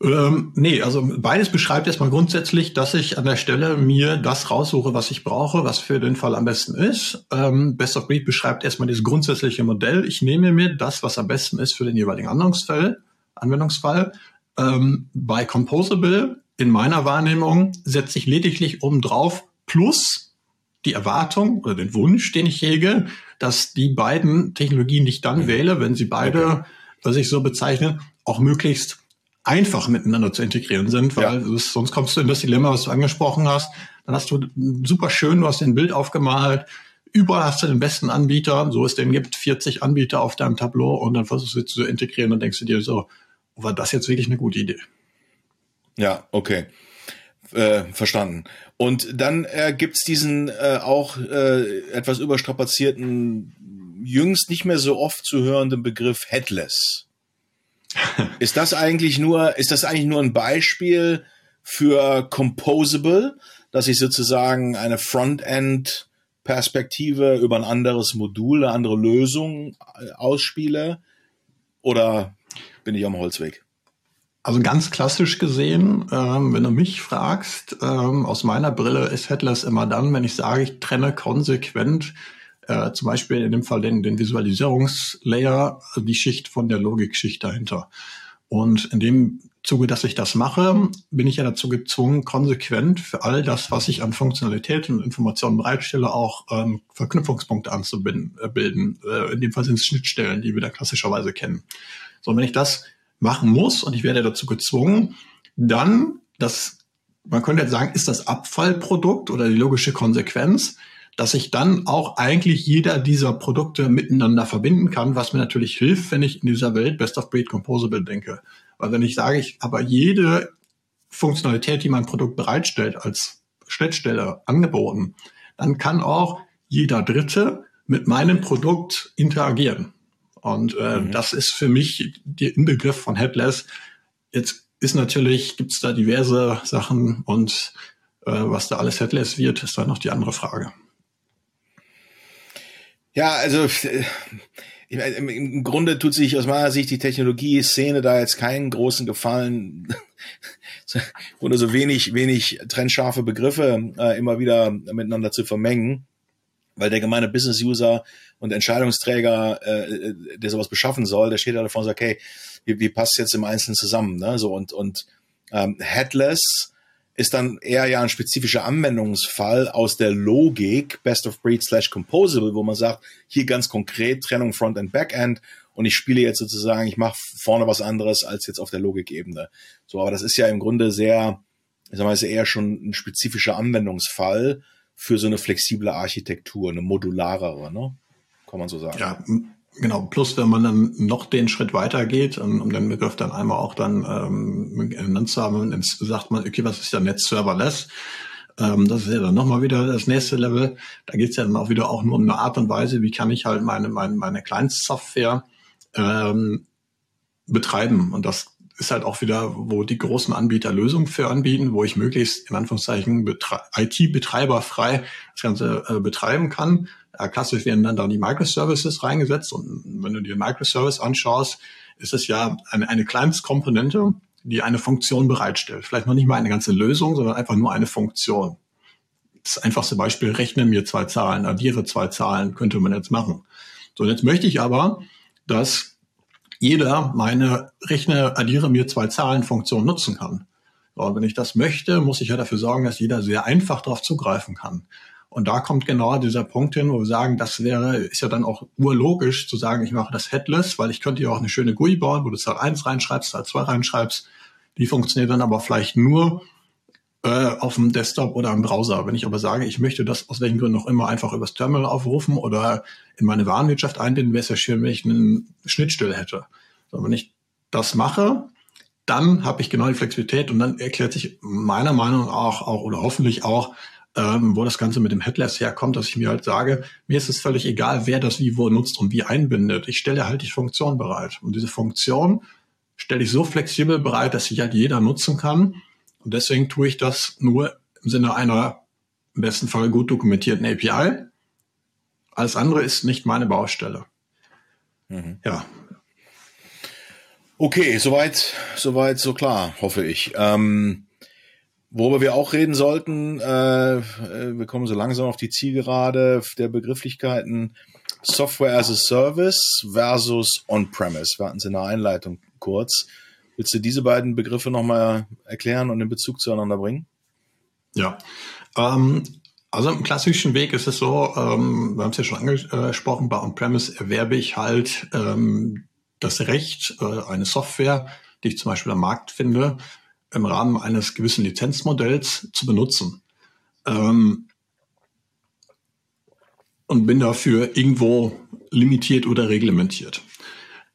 Ähm, nee, also beides beschreibt erstmal grundsätzlich, dass ich an der Stelle mir das raussuche, was ich brauche, was für den Fall am besten ist. Ähm, Best of Breed beschreibt erstmal dieses grundsätzliche Modell. Ich nehme mir das, was am besten ist für den jeweiligen Anwendungsfall. Anwendungsfall. Ähm, bei Composable, in meiner Wahrnehmung, setze ich lediglich oben drauf plus die Erwartung oder den Wunsch, den ich hege, dass die beiden Technologien, die ich dann wähle, wenn sie beide was ich so bezeichne, auch möglichst einfach miteinander zu integrieren sind, weil ja. ist, sonst kommst du in das Dilemma, was du angesprochen hast. Dann hast du super schön, du hast ein Bild aufgemalt, überall hast du den besten Anbieter, so es denn gibt 40 Anbieter auf deinem Tableau und dann versuchst du zu integrieren und denkst du dir so, war das jetzt wirklich eine gute Idee?
Ja, okay. Äh, verstanden. Und dann äh, gibt's diesen äh, auch äh, etwas überstrapazierten, jüngst nicht mehr so oft zu hörenden Begriff Headless. (laughs) ist das eigentlich nur, ist das eigentlich nur ein Beispiel für Composable, dass ich sozusagen eine Frontend Perspektive über ein anderes Modul, eine andere Lösung äh, ausspiele? Oder bin ich am Holzweg?
Also ganz klassisch gesehen, ähm, wenn du mich fragst, ähm, aus meiner Brille ist Headless immer dann, wenn ich sage, ich trenne konsequent äh, zum Beispiel in dem Fall den, den Visualisierungslayer, die Schicht von der Logikschicht dahinter. Und in dem Zuge, dass ich das mache, bin ich ja dazu gezwungen, konsequent für all das, was ich an Funktionalität und Informationen bereitstelle, auch ähm, Verknüpfungspunkte anzubilden. Äh. Äh, in dem Fall sind es Schnittstellen, die wir da klassischerweise kennen. So, wenn ich das machen muss und ich werde dazu gezwungen, dann das, man könnte jetzt sagen, ist das Abfallprodukt oder die logische Konsequenz, dass ich dann auch eigentlich jeder dieser Produkte miteinander verbinden kann, was mir natürlich hilft, wenn ich in dieser Welt Best of Breed Composable denke. Weil wenn ich sage, ich habe jede Funktionalität, die mein Produkt bereitstellt, als Schnittstelle angeboten, dann kann auch jeder Dritte mit meinem Produkt interagieren. Und äh, mhm. das ist für mich der Inbegriff von Headless. Jetzt ist natürlich, gibt es da diverse Sachen und äh, was da alles Headless wird, ist dann noch die andere Frage.
Ja, also äh, im Grunde tut sich aus meiner Sicht die Technologie-Szene da jetzt keinen großen Gefallen, (laughs) ohne so wenig, wenig trennscharfe Begriffe äh, immer wieder miteinander zu vermengen, weil der gemeine Business-User und Entscheidungsträger, äh, der sowas beschaffen soll, der steht da davon und sagt, okay, wie, wie passt jetzt im Einzelnen zusammen? Ne? So und und ähm, Headless ist dann eher ja ein spezifischer Anwendungsfall aus der Logik Best of Breed slash Composable, wo man sagt, hier ganz konkret Trennung Front and Backend und ich spiele jetzt sozusagen, ich mache vorne was anderes als jetzt auf der Logikebene. So, aber das ist ja im Grunde sehr, ich sag mal, ist ja eher schon ein spezifischer Anwendungsfall für so eine flexible Architektur, eine modularere, ne? kann man so sagen.
Ja, genau. Plus, wenn man dann noch den Schritt weitergeht, um, den Begriff dann einmal auch dann ähm, genannt zu haben, dann sagt man, okay, was ist ja Netz Serverless? Ähm, das ist ja dann nochmal wieder das nächste Level. Da geht es ja dann auch wieder auch nur um eine Art und Weise, wie kann ich halt meine, meine, meine Kleinstsoftware ähm, betreiben. Und das ist halt auch wieder, wo die großen Anbieter Lösungen für anbieten, wo ich möglichst in Anführungszeichen IT-Betreiber frei das Ganze äh, betreiben kann. Äh, klassisch werden dann da die Microservices reingesetzt und wenn du dir Microservice anschaust, ist es ja eine, eine Kleinstkomponente, die eine Funktion bereitstellt. Vielleicht noch nicht mal eine ganze Lösung, sondern einfach nur eine Funktion. Das einfachste Beispiel, rechne mir zwei Zahlen, addiere zwei Zahlen, könnte man jetzt machen. So, jetzt möchte ich aber, dass jeder meine Rechne, addiere mir zwei Zahlen-Funktion nutzen kann. Und wenn ich das möchte, muss ich ja dafür sorgen, dass jeder sehr einfach darauf zugreifen kann. Und da kommt genau dieser Punkt hin, wo wir sagen, das wäre, ist ja dann auch urlogisch zu sagen, ich mache das headless, weil ich könnte ja auch eine schöne GUI bauen, wo du Zahl 1 reinschreibst, Zahl 2 reinschreibst. Die funktioniert dann aber vielleicht nur auf dem Desktop oder im Browser. Wenn ich aber sage, ich möchte das aus welchen Gründen auch immer einfach übers Terminal aufrufen oder in meine Warenwirtschaft einbinden, wäre es ja schön, wenn ich eine Schnittstelle hätte. So, wenn ich das mache, dann habe ich genau die Flexibilität und dann erklärt sich meiner Meinung nach auch, auch oder hoffentlich auch, ähm, wo das Ganze mit dem Headless herkommt, dass ich mir halt sage, mir ist es völlig egal, wer das wie wo nutzt und wie einbindet. Ich stelle halt die Funktion bereit. Und diese Funktion stelle ich so flexibel bereit, dass sich halt jeder nutzen kann. Und deswegen tue ich das nur im Sinne einer im besten Fall gut dokumentierten API. Alles andere ist nicht meine Baustelle.
Mhm. Ja, Okay, soweit, soweit, so klar, hoffe ich. Ähm, worüber wir auch reden sollten, äh, äh, wir kommen so langsam auf die Zielgerade der Begrifflichkeiten Software as a Service versus On-Premise. Wir hatten es in der Einleitung kurz. Willst du diese beiden Begriffe nochmal erklären und in Bezug zueinander bringen?
Ja, ähm, also im klassischen Weg ist es so, ähm, wir haben es ja schon angesprochen, bei On-Premise erwerbe ich halt ähm, das Recht, äh, eine Software, die ich zum Beispiel am Markt finde, im Rahmen eines gewissen Lizenzmodells zu benutzen. Ähm, und bin dafür irgendwo limitiert oder reglementiert.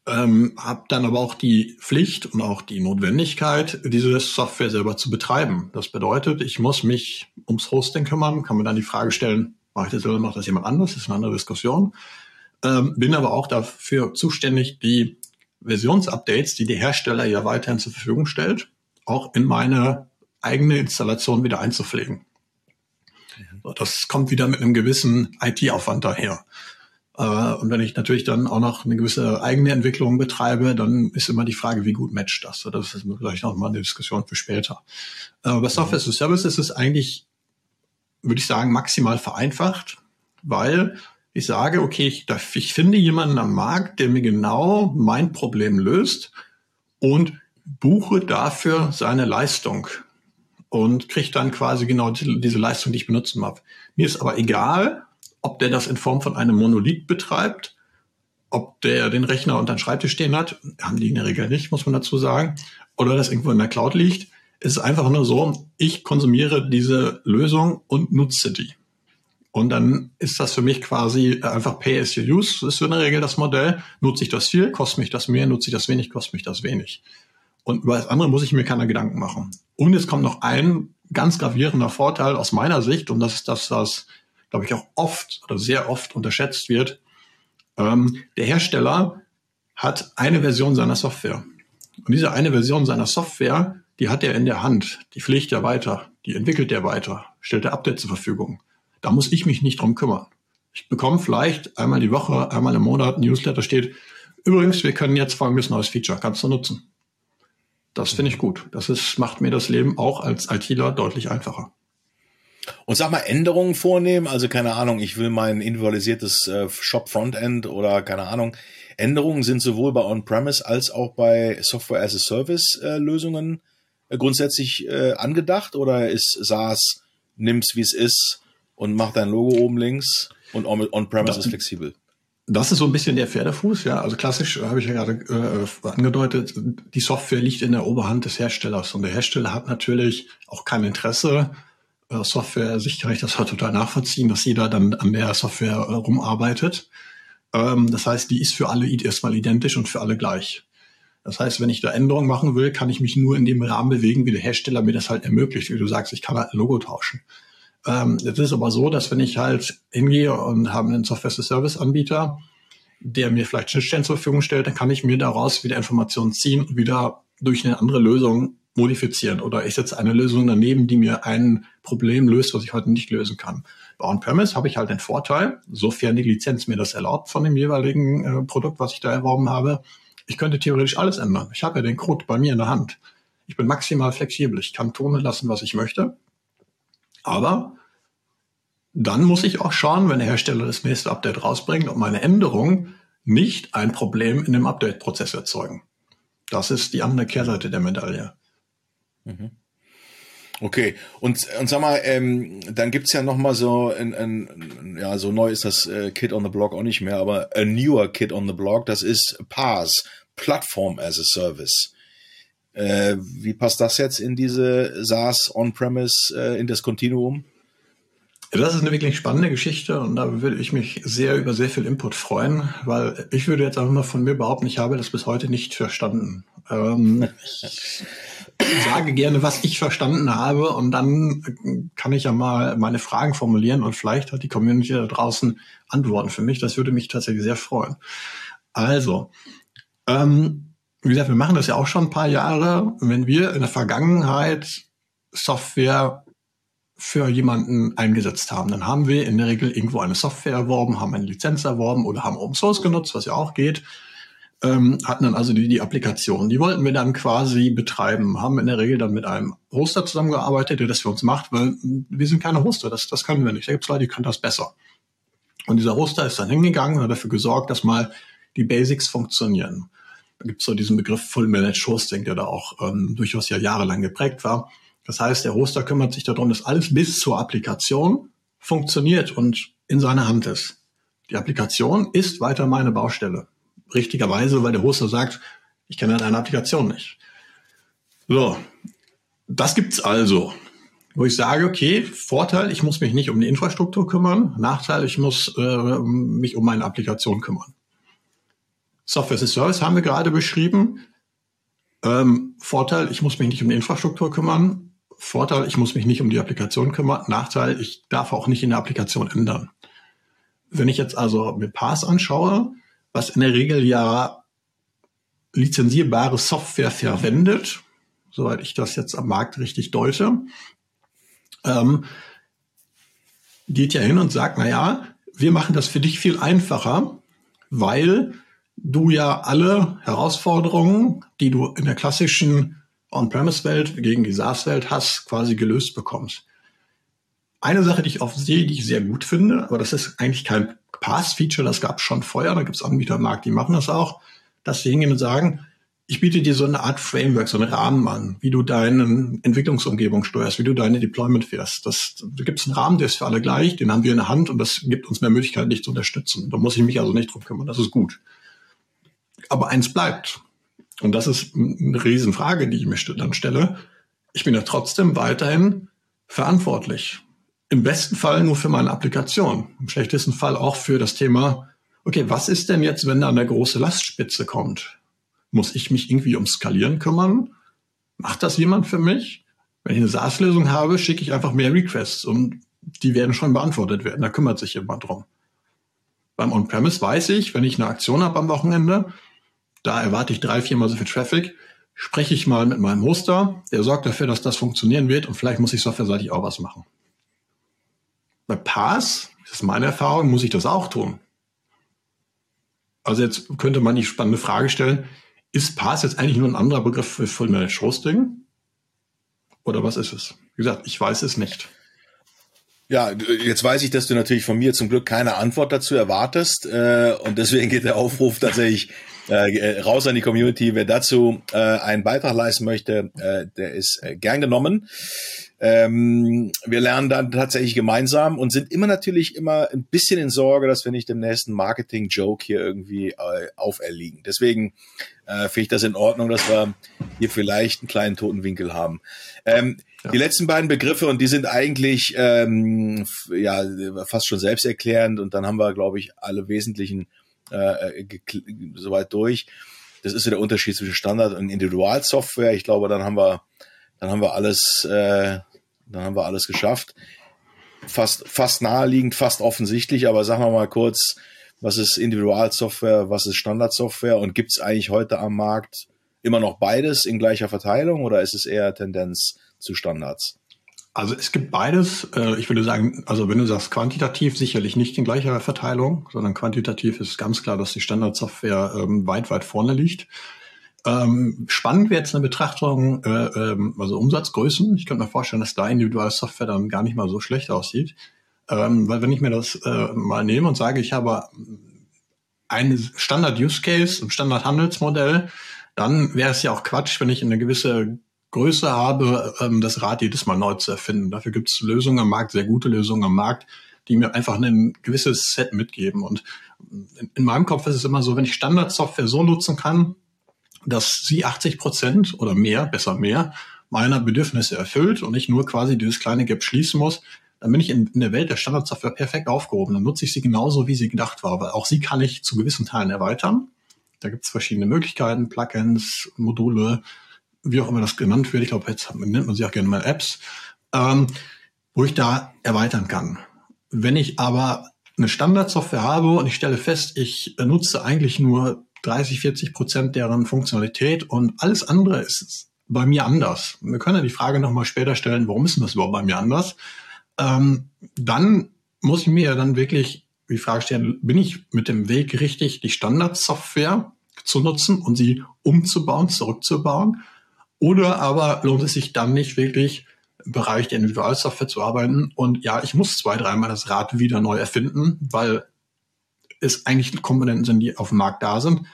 Ähm, habe dann aber auch die Pflicht und auch die Notwendigkeit, diese Software selber zu betreiben. Das bedeutet, ich muss mich ums Hosting kümmern, kann mir dann die Frage stellen, mache ich das oder macht das jemand anders? Das ist eine andere Diskussion. Ähm, bin aber auch dafür zuständig, die Versionsupdates, die der Hersteller ja weiterhin zur Verfügung stellt, auch in meine eigene Installation wieder einzupflegen. Das kommt wieder mit einem gewissen IT-Aufwand daher. Äh, und wenn ich natürlich dann auch noch eine gewisse eigene Entwicklung betreibe, dann ist immer die Frage, wie gut matcht das. Das ist vielleicht noch mal eine Diskussion für später. Bei Software as a Service ist es eigentlich, würde ich sagen, maximal vereinfacht, weil ich sage, okay, ich, ich finde jemanden am Markt, der mir genau mein Problem löst und buche dafür seine Leistung und kriege dann quasi genau diese Leistung, die ich benutzen darf. Mir ist aber egal, ob der das in Form von einem Monolith betreibt, ob der den Rechner unter den Schreibtisch stehen hat, haben die in der Regel nicht, muss man dazu sagen, oder das irgendwo in der Cloud liegt. Ist einfach nur so, ich konsumiere diese Lösung und nutze die. Und dann ist das für mich quasi einfach Pay as you use. Ist in der Regel das Modell. Nutze ich das viel, kostet mich das mehr, nutze ich das wenig, kostet mich das wenig. Und über das andere muss ich mir keine Gedanken machen. Und es kommt noch ein ganz gravierender Vorteil aus meiner Sicht, und das ist das, was, glaube ich, auch oft oder sehr oft unterschätzt wird. Ähm, der Hersteller hat eine Version seiner Software. Und diese eine Version seiner Software, die hat er in der Hand. Die pflegt er weiter, die entwickelt er weiter, stellt er Update zur Verfügung. Da muss ich mich nicht drum kümmern. Ich bekomme vielleicht einmal die Woche, einmal im Monat ein Newsletter steht, übrigens, wir können jetzt folgendes neues Feature, kannst du nutzen. Das finde ich gut. Das ist, macht mir das Leben auch als ITler deutlich einfacher.
Und sag mal, Änderungen vornehmen, also keine Ahnung, ich will mein individualisiertes äh, Shop-Frontend oder keine Ahnung. Änderungen sind sowohl bei On-Premise als auch bei Software as a Service äh, Lösungen äh, grundsätzlich äh, angedacht oder ist SaaS, nimm's wie es ist und mach dein Logo oben links und On-Premise ist flexibel?
Das ist so ein bisschen der Pferdefuß, ja. Also klassisch äh, habe ich ja gerade äh, angedeutet, die Software liegt in der Oberhand des Herstellers und der Hersteller hat natürlich auch kein Interesse, äh, Software, sich kann ich das halt total nachvollziehen, dass jeder dann an der Software äh, rumarbeitet. Ähm, das heißt, die ist für alle erstmal identisch und für alle gleich. Das heißt, wenn ich da Änderungen machen will, kann ich mich nur in dem Rahmen bewegen, wie der Hersteller mir das halt ermöglicht. Wie du sagst, ich kann halt ein Logo tauschen. Ähm, jetzt ist aber so, dass wenn ich halt hingehe und habe einen Software-Service-Anbieter, der mir vielleicht Schnittstellen zur Verfügung stellt, dann kann ich mir daraus wieder Informationen ziehen und wieder durch eine andere Lösung modifizieren. Oder ich setze eine Lösung daneben, die mir ein Problem löst, was ich heute nicht lösen kann. Bei On-Premise habe ich halt den Vorteil, sofern die Lizenz mir das erlaubt von dem jeweiligen äh, Produkt, was ich da erworben habe, ich könnte theoretisch alles ändern. Ich habe ja den Code bei mir in der Hand. Ich bin maximal flexibel. Ich kann tun und lassen, was ich möchte. Aber dann muss ich auch schauen, wenn der Hersteller das nächste Update rausbringt, ob meine Änderungen nicht ein Problem in dem Update-Prozess erzeugen. Das ist die andere Kehrseite der Medaille.
Mhm. Okay, und, und sag mal, ähm, dann gibt's ja noch mal so ein, ein, ja, so neu ist das äh, Kit on the Block auch nicht mehr, aber a newer Kit on the Block, das ist PaaS, Platform as a Service. Äh, wie passt das jetzt in diese SaaS On-Premise, äh, in das Kontinuum?
Das ist eine wirklich spannende Geschichte und da würde ich mich sehr über sehr viel Input freuen, weil ich würde jetzt einfach mal von mir behaupten, ich habe das bis heute nicht verstanden. Ähm, (laughs) sage gerne, was ich verstanden habe und dann kann ich ja mal meine Fragen formulieren und vielleicht hat die Community da draußen Antworten für mich. Das würde mich tatsächlich sehr freuen. Also, ähm, wie gesagt, wir machen das ja auch schon ein paar Jahre. Wenn wir in der Vergangenheit Software für jemanden eingesetzt haben, dann haben wir in der Regel irgendwo eine Software erworben, haben eine Lizenz erworben oder haben Open Source genutzt, was ja auch geht. Ähm, hatten dann also die, die Applikation. Die wollten wir dann quasi betreiben, haben in der Regel dann mit einem Hoster zusammengearbeitet, der das für uns macht, weil wir sind keine Hoster, das, das können wir nicht. Da gibt es Leute, die können das besser. Und dieser Hoster ist dann hingegangen und hat dafür gesorgt, dass mal die Basics funktionieren. Da gibt es so diesen Begriff Full Managed Hosting, der da auch ähm, durchaus ja jahrelang geprägt war. Das heißt, der Hoster kümmert sich darum, dass alles bis zur Applikation funktioniert und in seiner Hand ist. Die Applikation ist weiter meine Baustelle. Richtigerweise, weil der Hoster sagt, ich kenne deine Applikation nicht. So, das gibt's also. Wo ich sage, okay, Vorteil, ich muss mich nicht um die Infrastruktur kümmern. Nachteil, ich muss äh, mich um meine Applikation kümmern. Software as a Service haben wir gerade beschrieben. Ähm, Vorteil, ich muss mich nicht um die Infrastruktur kümmern. Vorteil, ich muss mich nicht um die Applikation kümmern. Nachteil, ich darf auch nicht in der Applikation ändern. Wenn ich jetzt also mir Pass anschaue, was in der Regel ja lizenzierbare Software verwendet, soweit ich das jetzt am Markt richtig deute, ähm, geht ja hin und sagt, na ja, wir machen das für dich viel einfacher, weil du ja alle Herausforderungen, die du in der klassischen On-Premise-Welt gegen die SaaS-Welt hast, quasi gelöst bekommst. Eine Sache, die ich oft sehe, die ich sehr gut finde, aber das ist eigentlich kein Pass-Feature, das gab es schon vorher, da gibt es Anbieter im Markt, die machen das auch, dass sie hingehen und sagen, ich biete dir so eine Art Framework, so einen Rahmen an, wie du deine Entwicklungsumgebung steuerst, wie du deine Deployment fährst. Das, da gibt es einen Rahmen, der ist für alle gleich, den haben wir in der Hand und das gibt uns mehr Möglichkeiten, dich zu unterstützen. Da muss ich mich also nicht drum kümmern, das ist gut. Aber eins bleibt, und das ist eine Riesenfrage, die ich mir dann stelle, ich bin ja trotzdem weiterhin verantwortlich. Im besten Fall nur für meine Applikation, im schlechtesten Fall auch für das Thema, okay, was ist denn jetzt, wenn da eine große Lastspitze kommt? Muss ich mich irgendwie um Skalieren kümmern? Macht das jemand für mich? Wenn ich eine SaaS-Lösung habe, schicke ich einfach mehr Requests und die werden schon beantwortet werden. Da kümmert sich jemand drum. Beim On-Premise weiß ich, wenn ich eine Aktion habe am Wochenende, da erwarte ich drei, viermal so viel Traffic, spreche ich mal mit meinem Hoster, der sorgt dafür, dass das funktionieren wird und vielleicht muss ich softwareseitig auch was machen. Bei Pass, das ist meine Erfahrung, muss ich das auch tun. Also jetzt könnte man die spannende Frage stellen, ist Pass jetzt eigentlich nur ein anderer Begriff für Full Managed Hosting? Oder was ist es? Wie gesagt, ich weiß es nicht.
Ja, jetzt weiß ich, dass du natürlich von mir zum Glück keine Antwort dazu erwartest äh, und deswegen geht der Aufruf tatsächlich äh, raus an die Community. Wer dazu äh, einen Beitrag leisten möchte, äh, der ist äh, gern genommen. Ähm, wir lernen dann tatsächlich gemeinsam und sind immer natürlich immer ein bisschen in Sorge, dass wir nicht dem nächsten Marketing-Joke hier irgendwie äh, auferliegen. Deswegen äh, finde ich das in Ordnung, dass wir hier vielleicht einen kleinen toten Winkel haben. Ähm, ja. Die letzten beiden Begriffe, und die sind eigentlich ähm, ja fast schon selbsterklärend, und dann haben wir, glaube ich, alle wesentlichen äh, soweit durch. Das ist so der Unterschied zwischen Standard und Individualsoftware. Ich glaube, dann haben wir, dann haben wir alles, äh, dann haben wir alles geschafft. Fast, fast naheliegend, fast offensichtlich, aber sagen wir mal kurz, was ist Individualsoftware, was ist Standardsoftware und gibt es eigentlich heute am Markt immer noch beides in gleicher Verteilung oder ist es eher Tendenz zu Standards?
Also es gibt beides. Äh, ich würde sagen, also wenn du sagst quantitativ, sicherlich nicht in gleicher Verteilung, sondern quantitativ ist ganz klar, dass die Standardsoftware ähm, weit, weit vorne liegt. Ähm, spannend wäre jetzt eine Betrachtung, äh, ähm, also Umsatzgrößen. Ich könnte mir vorstellen, dass da Individualsoftware dann gar nicht mal so schlecht aussieht. Ähm, weil wenn ich mir das äh, mal nehme und sage, ich habe ein Standard-Use-Case und Standard-Handelsmodell, dann wäre es ja auch Quatsch, wenn ich eine gewisse Größe habe, ähm, das Rad jedes Mal neu zu erfinden. Dafür gibt es Lösungen am Markt, sehr gute Lösungen am Markt, die mir einfach ein gewisses Set mitgeben. Und in, in meinem Kopf ist es immer so, wenn ich Standardsoftware so nutzen kann, dass sie 80 Prozent oder mehr, besser mehr, meiner Bedürfnisse erfüllt und ich nur quasi dieses kleine Gap schließen muss, dann bin ich in, in der Welt der Standardsoftware perfekt aufgehoben. Dann nutze ich sie genauso, wie sie gedacht war. Aber auch sie kann ich zu gewissen Teilen erweitern. Da gibt es verschiedene Möglichkeiten, Plugins, Module, wie auch immer das genannt wird, ich glaube, jetzt nennt man sie auch gerne mal Apps, ähm, wo ich da erweitern kann. Wenn ich aber eine Standardsoftware habe und ich stelle fest, ich nutze eigentlich nur 30, 40 Prozent deren Funktionalität und alles andere ist bei mir anders. Wir können ja die Frage nochmal später stellen, warum ist denn das überhaupt bei mir anders? Ähm, dann muss ich mir ja dann wirklich die Frage stellen, bin ich mit dem Weg richtig, die Standardsoftware zu nutzen und sie umzubauen, zurückzubauen? Oder aber lohnt es sich dann nicht wirklich im Bereich der Individualsoftware zu arbeiten und ja, ich muss zwei, dreimal das Rad wieder neu erfinden, weil es eigentlich Komponenten sind, die auf dem Markt da sind.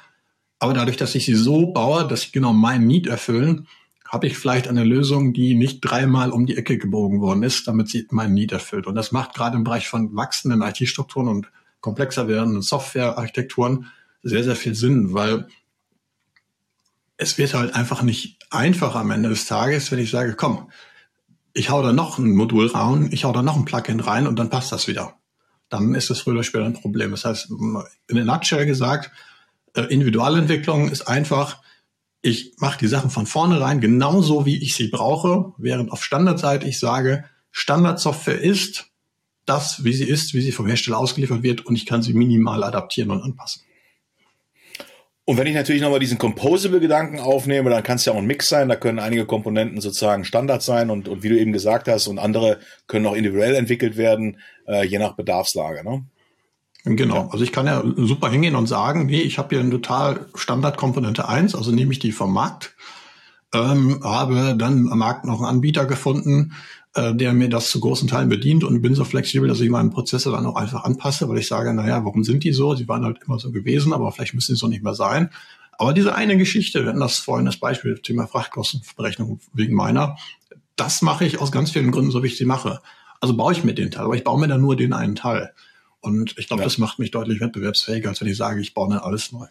Aber dadurch, dass ich sie so baue, dass sie genau meinen Need erfüllen, habe ich vielleicht eine Lösung, die nicht dreimal um die Ecke gebogen worden ist, damit sie meinen Need erfüllt. Und das macht gerade im Bereich von wachsenden IT-Strukturen und komplexer werdenden Softwarearchitekturen sehr, sehr viel Sinn, weil es wird halt einfach nicht einfach am Ende des Tages, wenn ich sage, komm, ich hau da noch ein Modul rein, ich hau da noch ein Plugin rein und dann passt das wieder. Dann ist es früher oder später ein Problem. Das heißt, in der Nutshell gesagt, äh, Individualentwicklung ist einfach, ich mache die Sachen von vornherein genauso, wie ich sie brauche, während auf Standardseite ich sage, Standardsoftware ist das, wie sie ist, wie sie vom Hersteller ausgeliefert wird und ich kann sie minimal adaptieren und anpassen.
Und wenn ich natürlich nochmal diesen Composable-Gedanken aufnehme, dann kann es ja auch ein Mix sein. Da können einige Komponenten sozusagen Standard sein und, und wie du eben gesagt hast, und andere können auch individuell entwickelt werden, äh, je nach Bedarfslage. Ne?
Genau. Also ich kann ja super hingehen und sagen, nee, ich habe hier eine total Standardkomponente 1, also nehme ich die vom Markt, ähm, habe dann am Markt noch einen Anbieter gefunden, äh, der mir das zu großen Teilen bedient und bin so flexibel, dass ich meinen Prozessor dann auch einfach anpasse, weil ich sage, naja, warum sind die so? Sie waren halt immer so gewesen, aber vielleicht müssen sie so nicht mehr sein. Aber diese eine Geschichte, wir hatten das vorhin das Beispiel Thema Frachtkostenberechnung wegen meiner, das mache ich aus ganz vielen Gründen so, wie ich sie mache. Also baue ich mir den Teil, aber ich baue mir dann nur den einen Teil. Und ich glaube, ja. das macht mich deutlich wettbewerbsfähiger, als wenn ich sage, ich baue dann alles neu.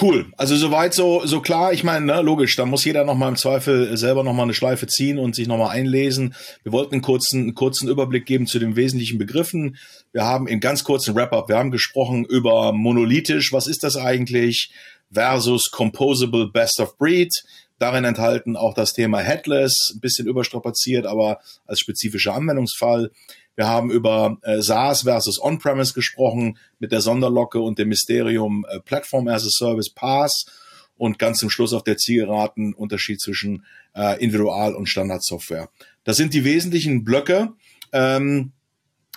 Cool. Also soweit so so klar. Ich meine, ne, logisch, da muss jeder noch mal im Zweifel selber noch mal eine Schleife ziehen und sich noch mal einlesen. Wir wollten einen kurzen einen kurzen Überblick geben zu den wesentlichen Begriffen. Wir haben in ganz kurzen Wrap-up, wir haben gesprochen über monolithisch, was ist das eigentlich versus composable best of breed. Darin enthalten auch das Thema Headless, ein bisschen überstrapaziert, aber als spezifischer Anwendungsfall. Wir haben über äh, SaaS versus On-Premise gesprochen mit der Sonderlocke und dem Mysterium äh, Platform as a Service PaaS und ganz zum Schluss auf der Zielgeraden Unterschied zwischen äh, Individual- und Standardsoftware. Das sind die wesentlichen Blöcke, ähm,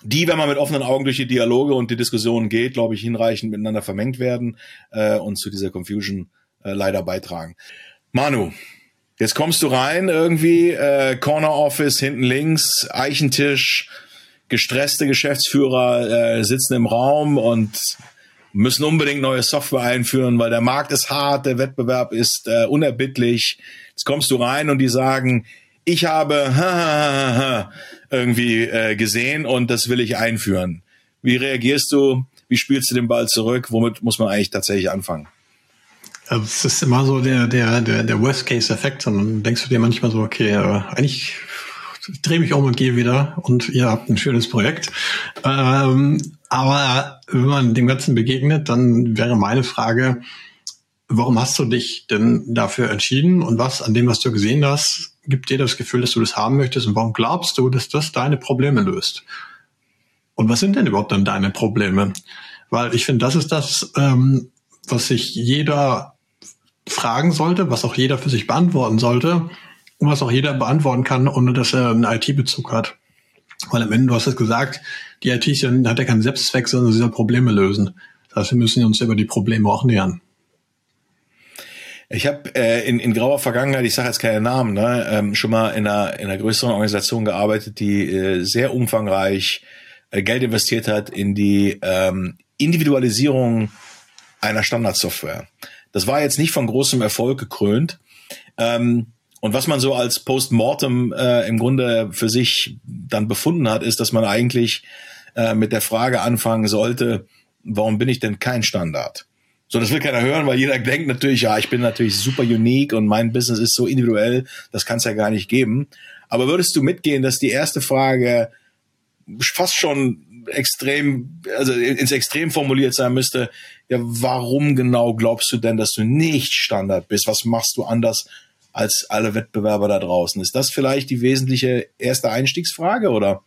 die, wenn man mit offenen Augen durch die Dialoge und die Diskussionen geht, glaube ich, hinreichend miteinander vermengt werden äh, und zu dieser Confusion äh, leider beitragen. Manu, jetzt kommst du rein irgendwie, äh, Corner Office hinten links, Eichentisch, gestresste Geschäftsführer äh, sitzen im Raum und müssen unbedingt neue Software einführen, weil der Markt ist hart, der Wettbewerb ist äh, unerbittlich. Jetzt kommst du rein und die sagen, ich habe ha, ha, ha, irgendwie äh, gesehen und das will ich einführen. Wie reagierst du? Wie spielst du den Ball zurück? Womit muss man eigentlich tatsächlich anfangen?
Also es ist immer so der, der, der, der Worst-Case-Effekt. Und dann denkst du dir manchmal so, okay, äh, eigentlich drehe mich um und gehe wieder und ihr habt ein schönes Projekt. Ähm, aber wenn man dem Ganzen begegnet, dann wäre meine Frage, warum hast du dich denn dafür entschieden und was an dem, was du gesehen hast, gibt dir das Gefühl, dass du das haben möchtest und warum glaubst du, dass das deine Probleme löst? Und was sind denn überhaupt dann deine Probleme? Weil ich finde, das ist das, ähm, was sich jeder fragen sollte, was auch jeder für sich beantworten sollte was auch jeder beantworten kann, ohne dass er einen IT-Bezug hat. Weil am Ende, du hast es gesagt, die IT hat ja keinen Selbstzweck, sondern sie soll Probleme lösen. Das heißt, wir müssen uns über die Probleme auch nähern.
Ich habe äh, in, in grauer Vergangenheit, ich sage jetzt keine Namen, ne, ähm, schon mal in einer, in einer größeren Organisation gearbeitet, die äh, sehr umfangreich äh, Geld investiert hat in die ähm, Individualisierung einer Standardsoftware. Das war jetzt nicht von großem Erfolg gekrönt. Ähm, und was man so als Postmortem äh, im Grunde für sich dann befunden hat, ist, dass man eigentlich äh, mit der Frage anfangen sollte, warum bin ich denn kein Standard? So, das will keiner hören, weil jeder denkt natürlich, ja, ich bin natürlich super unique und mein Business ist so individuell, das kann es ja gar nicht geben. Aber würdest du mitgehen, dass die erste Frage fast schon extrem, also ins Extrem formuliert sein müsste, ja, warum genau glaubst du denn, dass du nicht Standard bist? Was machst du anders als alle Wettbewerber da draußen. Ist das vielleicht die wesentliche erste Einstiegsfrage oder?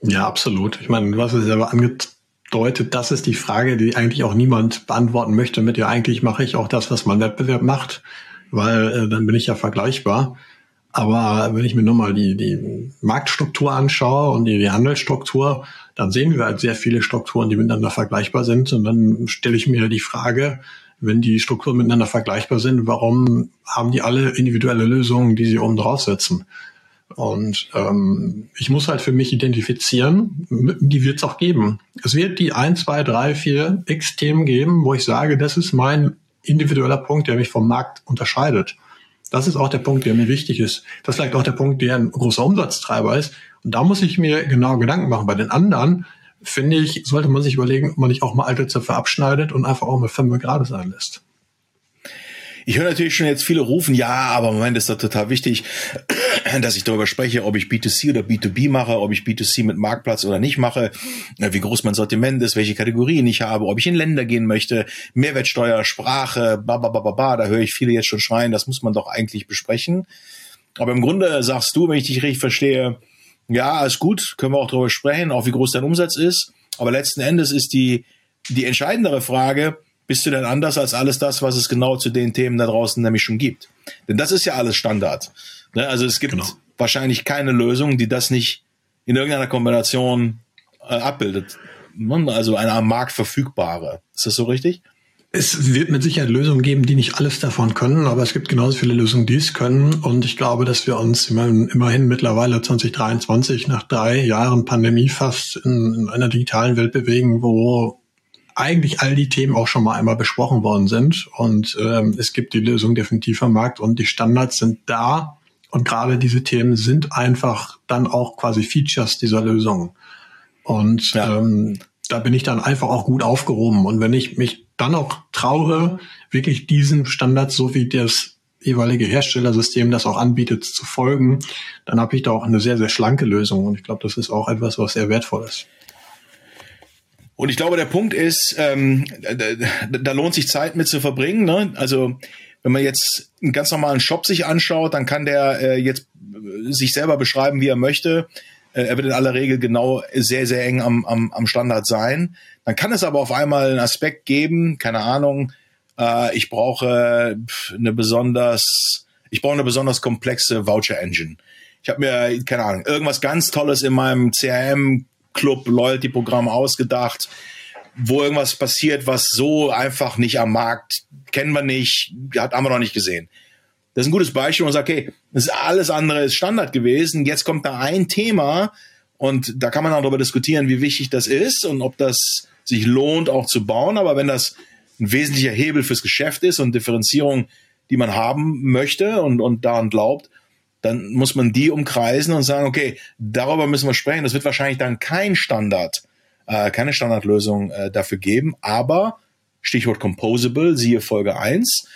Ja, absolut. Ich meine, du hast es selber angedeutet, das ist die Frage, die eigentlich auch niemand beantworten möchte mit, ja, eigentlich mache ich auch das, was mein Wettbewerb macht, weil äh, dann bin ich ja vergleichbar. Aber wenn ich mir nur mal die, die Marktstruktur anschaue und die, die Handelsstruktur, dann sehen wir halt sehr viele Strukturen, die miteinander vergleichbar sind. Und dann stelle ich mir die Frage, wenn die Strukturen miteinander vergleichbar sind, warum haben die alle individuelle Lösungen, die sie oben draufsetzen? Und ähm, ich muss halt für mich identifizieren, die wird es auch geben. Es wird die ein, zwei, drei, vier x Themen geben, wo ich sage, das ist mein individueller Punkt, der mich vom Markt unterscheidet. Das ist auch der Punkt, der mir wichtig ist. Das ist vielleicht auch der Punkt, der ein großer Umsatztreiber ist. Und da muss ich mir genau Gedanken machen. Bei den anderen finde ich, sollte man sich überlegen, ob man nicht auch mal alte Zöpfe abschneidet und einfach auch mal gerade sein lässt.
Ich höre natürlich schon jetzt viele rufen, ja, aber Moment, ist doch total wichtig, (clears throat) dass ich darüber spreche, ob ich B2C oder B2B mache, ob ich B2C mit Marktplatz oder nicht mache, wie groß mein Sortiment ist, welche Kategorien ich habe, ob ich in Länder gehen möchte, Mehrwertsteuer, Sprache, ba, ba, ba, ba, ba, da höre ich viele jetzt schon schreien, das muss man doch eigentlich besprechen. Aber im Grunde sagst du, wenn ich dich richtig verstehe, ja, ist gut, können wir auch darüber sprechen, auch wie groß dein Umsatz ist. Aber letzten Endes ist die, die entscheidendere Frage, bist du denn anders als alles das, was es genau zu den Themen da draußen nämlich schon gibt? Denn das ist ja alles Standard. Ne? Also es gibt genau. wahrscheinlich keine Lösung, die das nicht in irgendeiner Kombination äh, abbildet. Ne? Also eine am Markt verfügbare. Ist das so richtig?
Es wird mit Sicherheit Lösungen geben, die nicht alles davon können, aber es gibt genauso viele Lösungen, die es können. Und ich glaube, dass wir uns immerhin mittlerweile 2023 nach drei Jahren Pandemie fast in, in einer digitalen Welt bewegen, wo eigentlich all die Themen auch schon mal einmal besprochen worden sind. Und ähm, es gibt die Lösung definitiv am Markt und die Standards sind da. Und gerade diese Themen sind einfach dann auch quasi Features dieser Lösung. Und ja. ähm, da bin ich dann einfach auch gut aufgehoben. Und wenn ich mich dann auch traue, wirklich diesen Standard, so wie das jeweilige Herstellersystem das auch anbietet, zu folgen, dann habe ich da auch eine sehr, sehr schlanke Lösung. Und ich glaube, das ist auch etwas, was sehr wertvoll ist.
Und ich glaube, der Punkt ist, ähm, da, da lohnt sich Zeit mit zu verbringen. Ne? Also wenn man jetzt einen ganz normalen Shop sich anschaut, dann kann der äh, jetzt sich selber beschreiben, wie er möchte. Äh, er wird in aller Regel genau sehr, sehr eng am, am, am Standard sein. Dann kann es aber auf einmal einen Aspekt geben, keine Ahnung, äh, ich brauche eine besonders, ich brauche eine besonders komplexe Voucher Engine. Ich habe mir, keine Ahnung, irgendwas ganz Tolles in meinem CRM Club Loyalty Programm ausgedacht, wo irgendwas passiert, was so einfach nicht am Markt kennen wir nicht, hat haben wir noch nicht gesehen. Das ist ein gutes Beispiel, wo man sagt, okay, das ist alles andere ist Standard gewesen. Jetzt kommt da ein Thema und da kann man auch darüber diskutieren, wie wichtig das ist und ob das sich lohnt, auch zu bauen. Aber wenn das ein wesentlicher Hebel fürs Geschäft ist und Differenzierung, die man haben möchte und, und daran glaubt, dann muss man die umkreisen und sagen, okay, darüber müssen wir sprechen. Das wird wahrscheinlich dann kein Standard, äh, keine Standardlösung äh, dafür geben, aber Stichwort Composable, siehe Folge 1.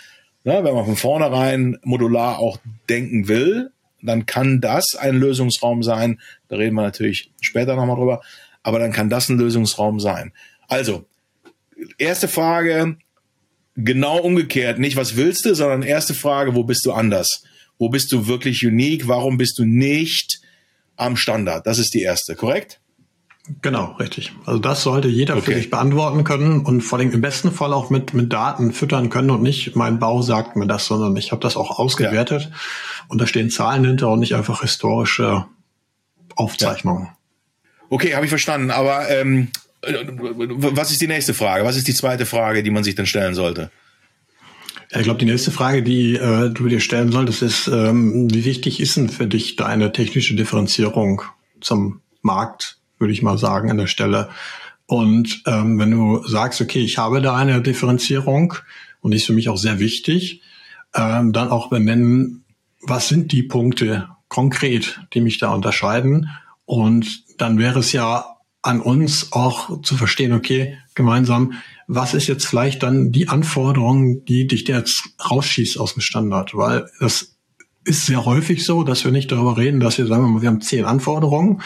Ja, wenn man von vornherein modular auch denken will, dann kann das ein Lösungsraum sein. Da reden wir natürlich später nochmal drüber. Aber dann kann das ein Lösungsraum sein. Also, erste Frage, genau umgekehrt. Nicht, was willst du, sondern erste Frage, wo bist du anders? Wo bist du wirklich unique? Warum bist du nicht am Standard? Das ist die erste, korrekt?
Genau, richtig. Also das sollte jeder okay. für sich beantworten können und vor allem im besten Fall auch mit, mit Daten füttern können und nicht mein Bau sagt mir das, sondern ich habe das auch ausgewertet ja. und da stehen Zahlen hinter und nicht einfach historische Aufzeichnungen. Ja.
Okay, habe ich verstanden. Aber ähm, was ist die nächste Frage? Was ist die zweite Frage, die man sich dann stellen sollte?
Ja, ich glaube, die nächste Frage, die äh, du dir stellen solltest, ist, ähm, wie wichtig ist denn für dich deine technische Differenzierung zum Markt, würde ich mal sagen, an der Stelle. Und ähm, wenn du sagst, okay, ich habe da eine Differenzierung und die ist für mich auch sehr wichtig, ähm, dann auch benennen, was sind die Punkte konkret, die mich da unterscheiden. Und dann wäre es ja an uns auch zu verstehen, okay, gemeinsam, was ist jetzt vielleicht dann die Anforderung, die dich jetzt rausschießt aus dem Standard? Weil das ist sehr häufig so, dass wir nicht darüber reden, dass wir sagen, wir haben zehn Anforderungen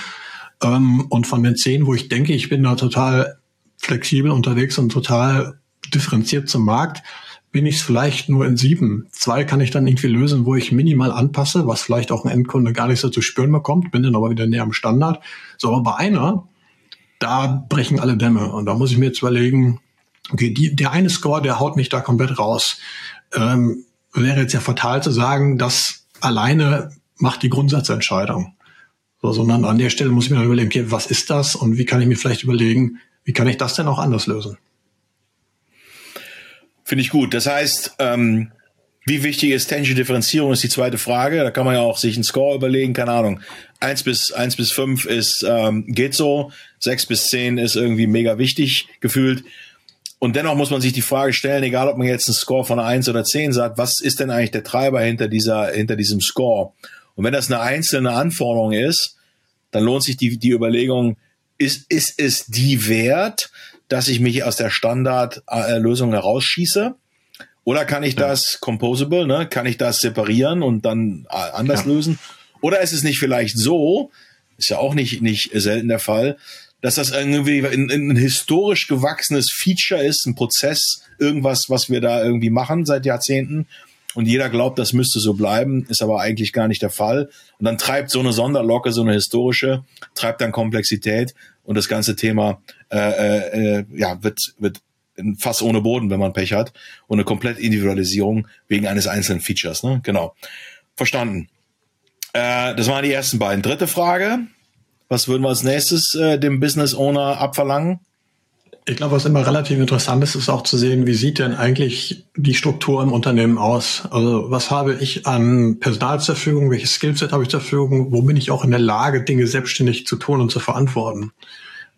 ähm, und von den zehn, wo ich denke, ich bin da total flexibel unterwegs und total differenziert zum Markt, bin ich es vielleicht nur in sieben. Zwei kann ich dann irgendwie lösen, wo ich minimal anpasse, was vielleicht auch ein Endkunde gar nicht so zu spüren bekommt, bin dann aber wieder näher am Standard. So, aber bei einer, da brechen alle Dämme. Und da muss ich mir jetzt überlegen, okay, die, der eine Score, der haut mich da komplett raus. Ähm, wäre jetzt ja fatal zu sagen, das alleine macht die Grundsatzentscheidung. So, sondern an der Stelle muss ich mir dann überlegen, okay, was ist das und wie kann ich mir vielleicht überlegen, wie kann ich das denn auch anders lösen?
Finde ich gut. Das heißt, ähm, wie wichtig ist technische Differenzierung, ist die zweite Frage. Da kann man ja auch sich einen Score überlegen, keine Ahnung. Eins bis, eins bis fünf ist, ähm, geht so. Sechs bis zehn ist irgendwie mega wichtig gefühlt. Und dennoch muss man sich die Frage stellen, egal ob man jetzt einen Score von einer 1 oder 10 sagt, was ist denn eigentlich der Treiber hinter dieser, hinter diesem Score? Und wenn das eine einzelne Anforderung ist, dann lohnt sich die, die Überlegung, ist, ist es die wert, dass ich mich aus der Standardlösung herausschieße? Oder kann ich das composable, ne? Kann ich das separieren und dann äh, anders ja. lösen? Oder ist es nicht vielleicht so, ist ja auch nicht, nicht selten der Fall, dass das irgendwie ein, ein historisch gewachsenes Feature ist, ein Prozess, irgendwas, was wir da irgendwie machen seit Jahrzehnten. Und jeder glaubt, das müsste so bleiben, ist aber eigentlich gar nicht der Fall. Und dann treibt so eine Sonderlocke, so eine historische, treibt dann Komplexität und das ganze Thema äh, äh, ja, wird, wird fast ohne Boden, wenn man Pech hat. Und eine komplett Individualisierung wegen eines einzelnen Features. Ne? Genau. Verstanden. Äh, das waren die ersten beiden. Dritte Frage. Was würden wir als nächstes äh, dem Business Owner abverlangen?
Ich glaube, was immer relativ interessant ist, ist auch zu sehen, wie sieht denn eigentlich die Struktur im Unternehmen aus? Also was habe ich an Personal zur Verfügung? Welches Skillset habe ich zur Verfügung? Wo bin ich auch in der Lage, Dinge selbstständig zu tun und zu verantworten?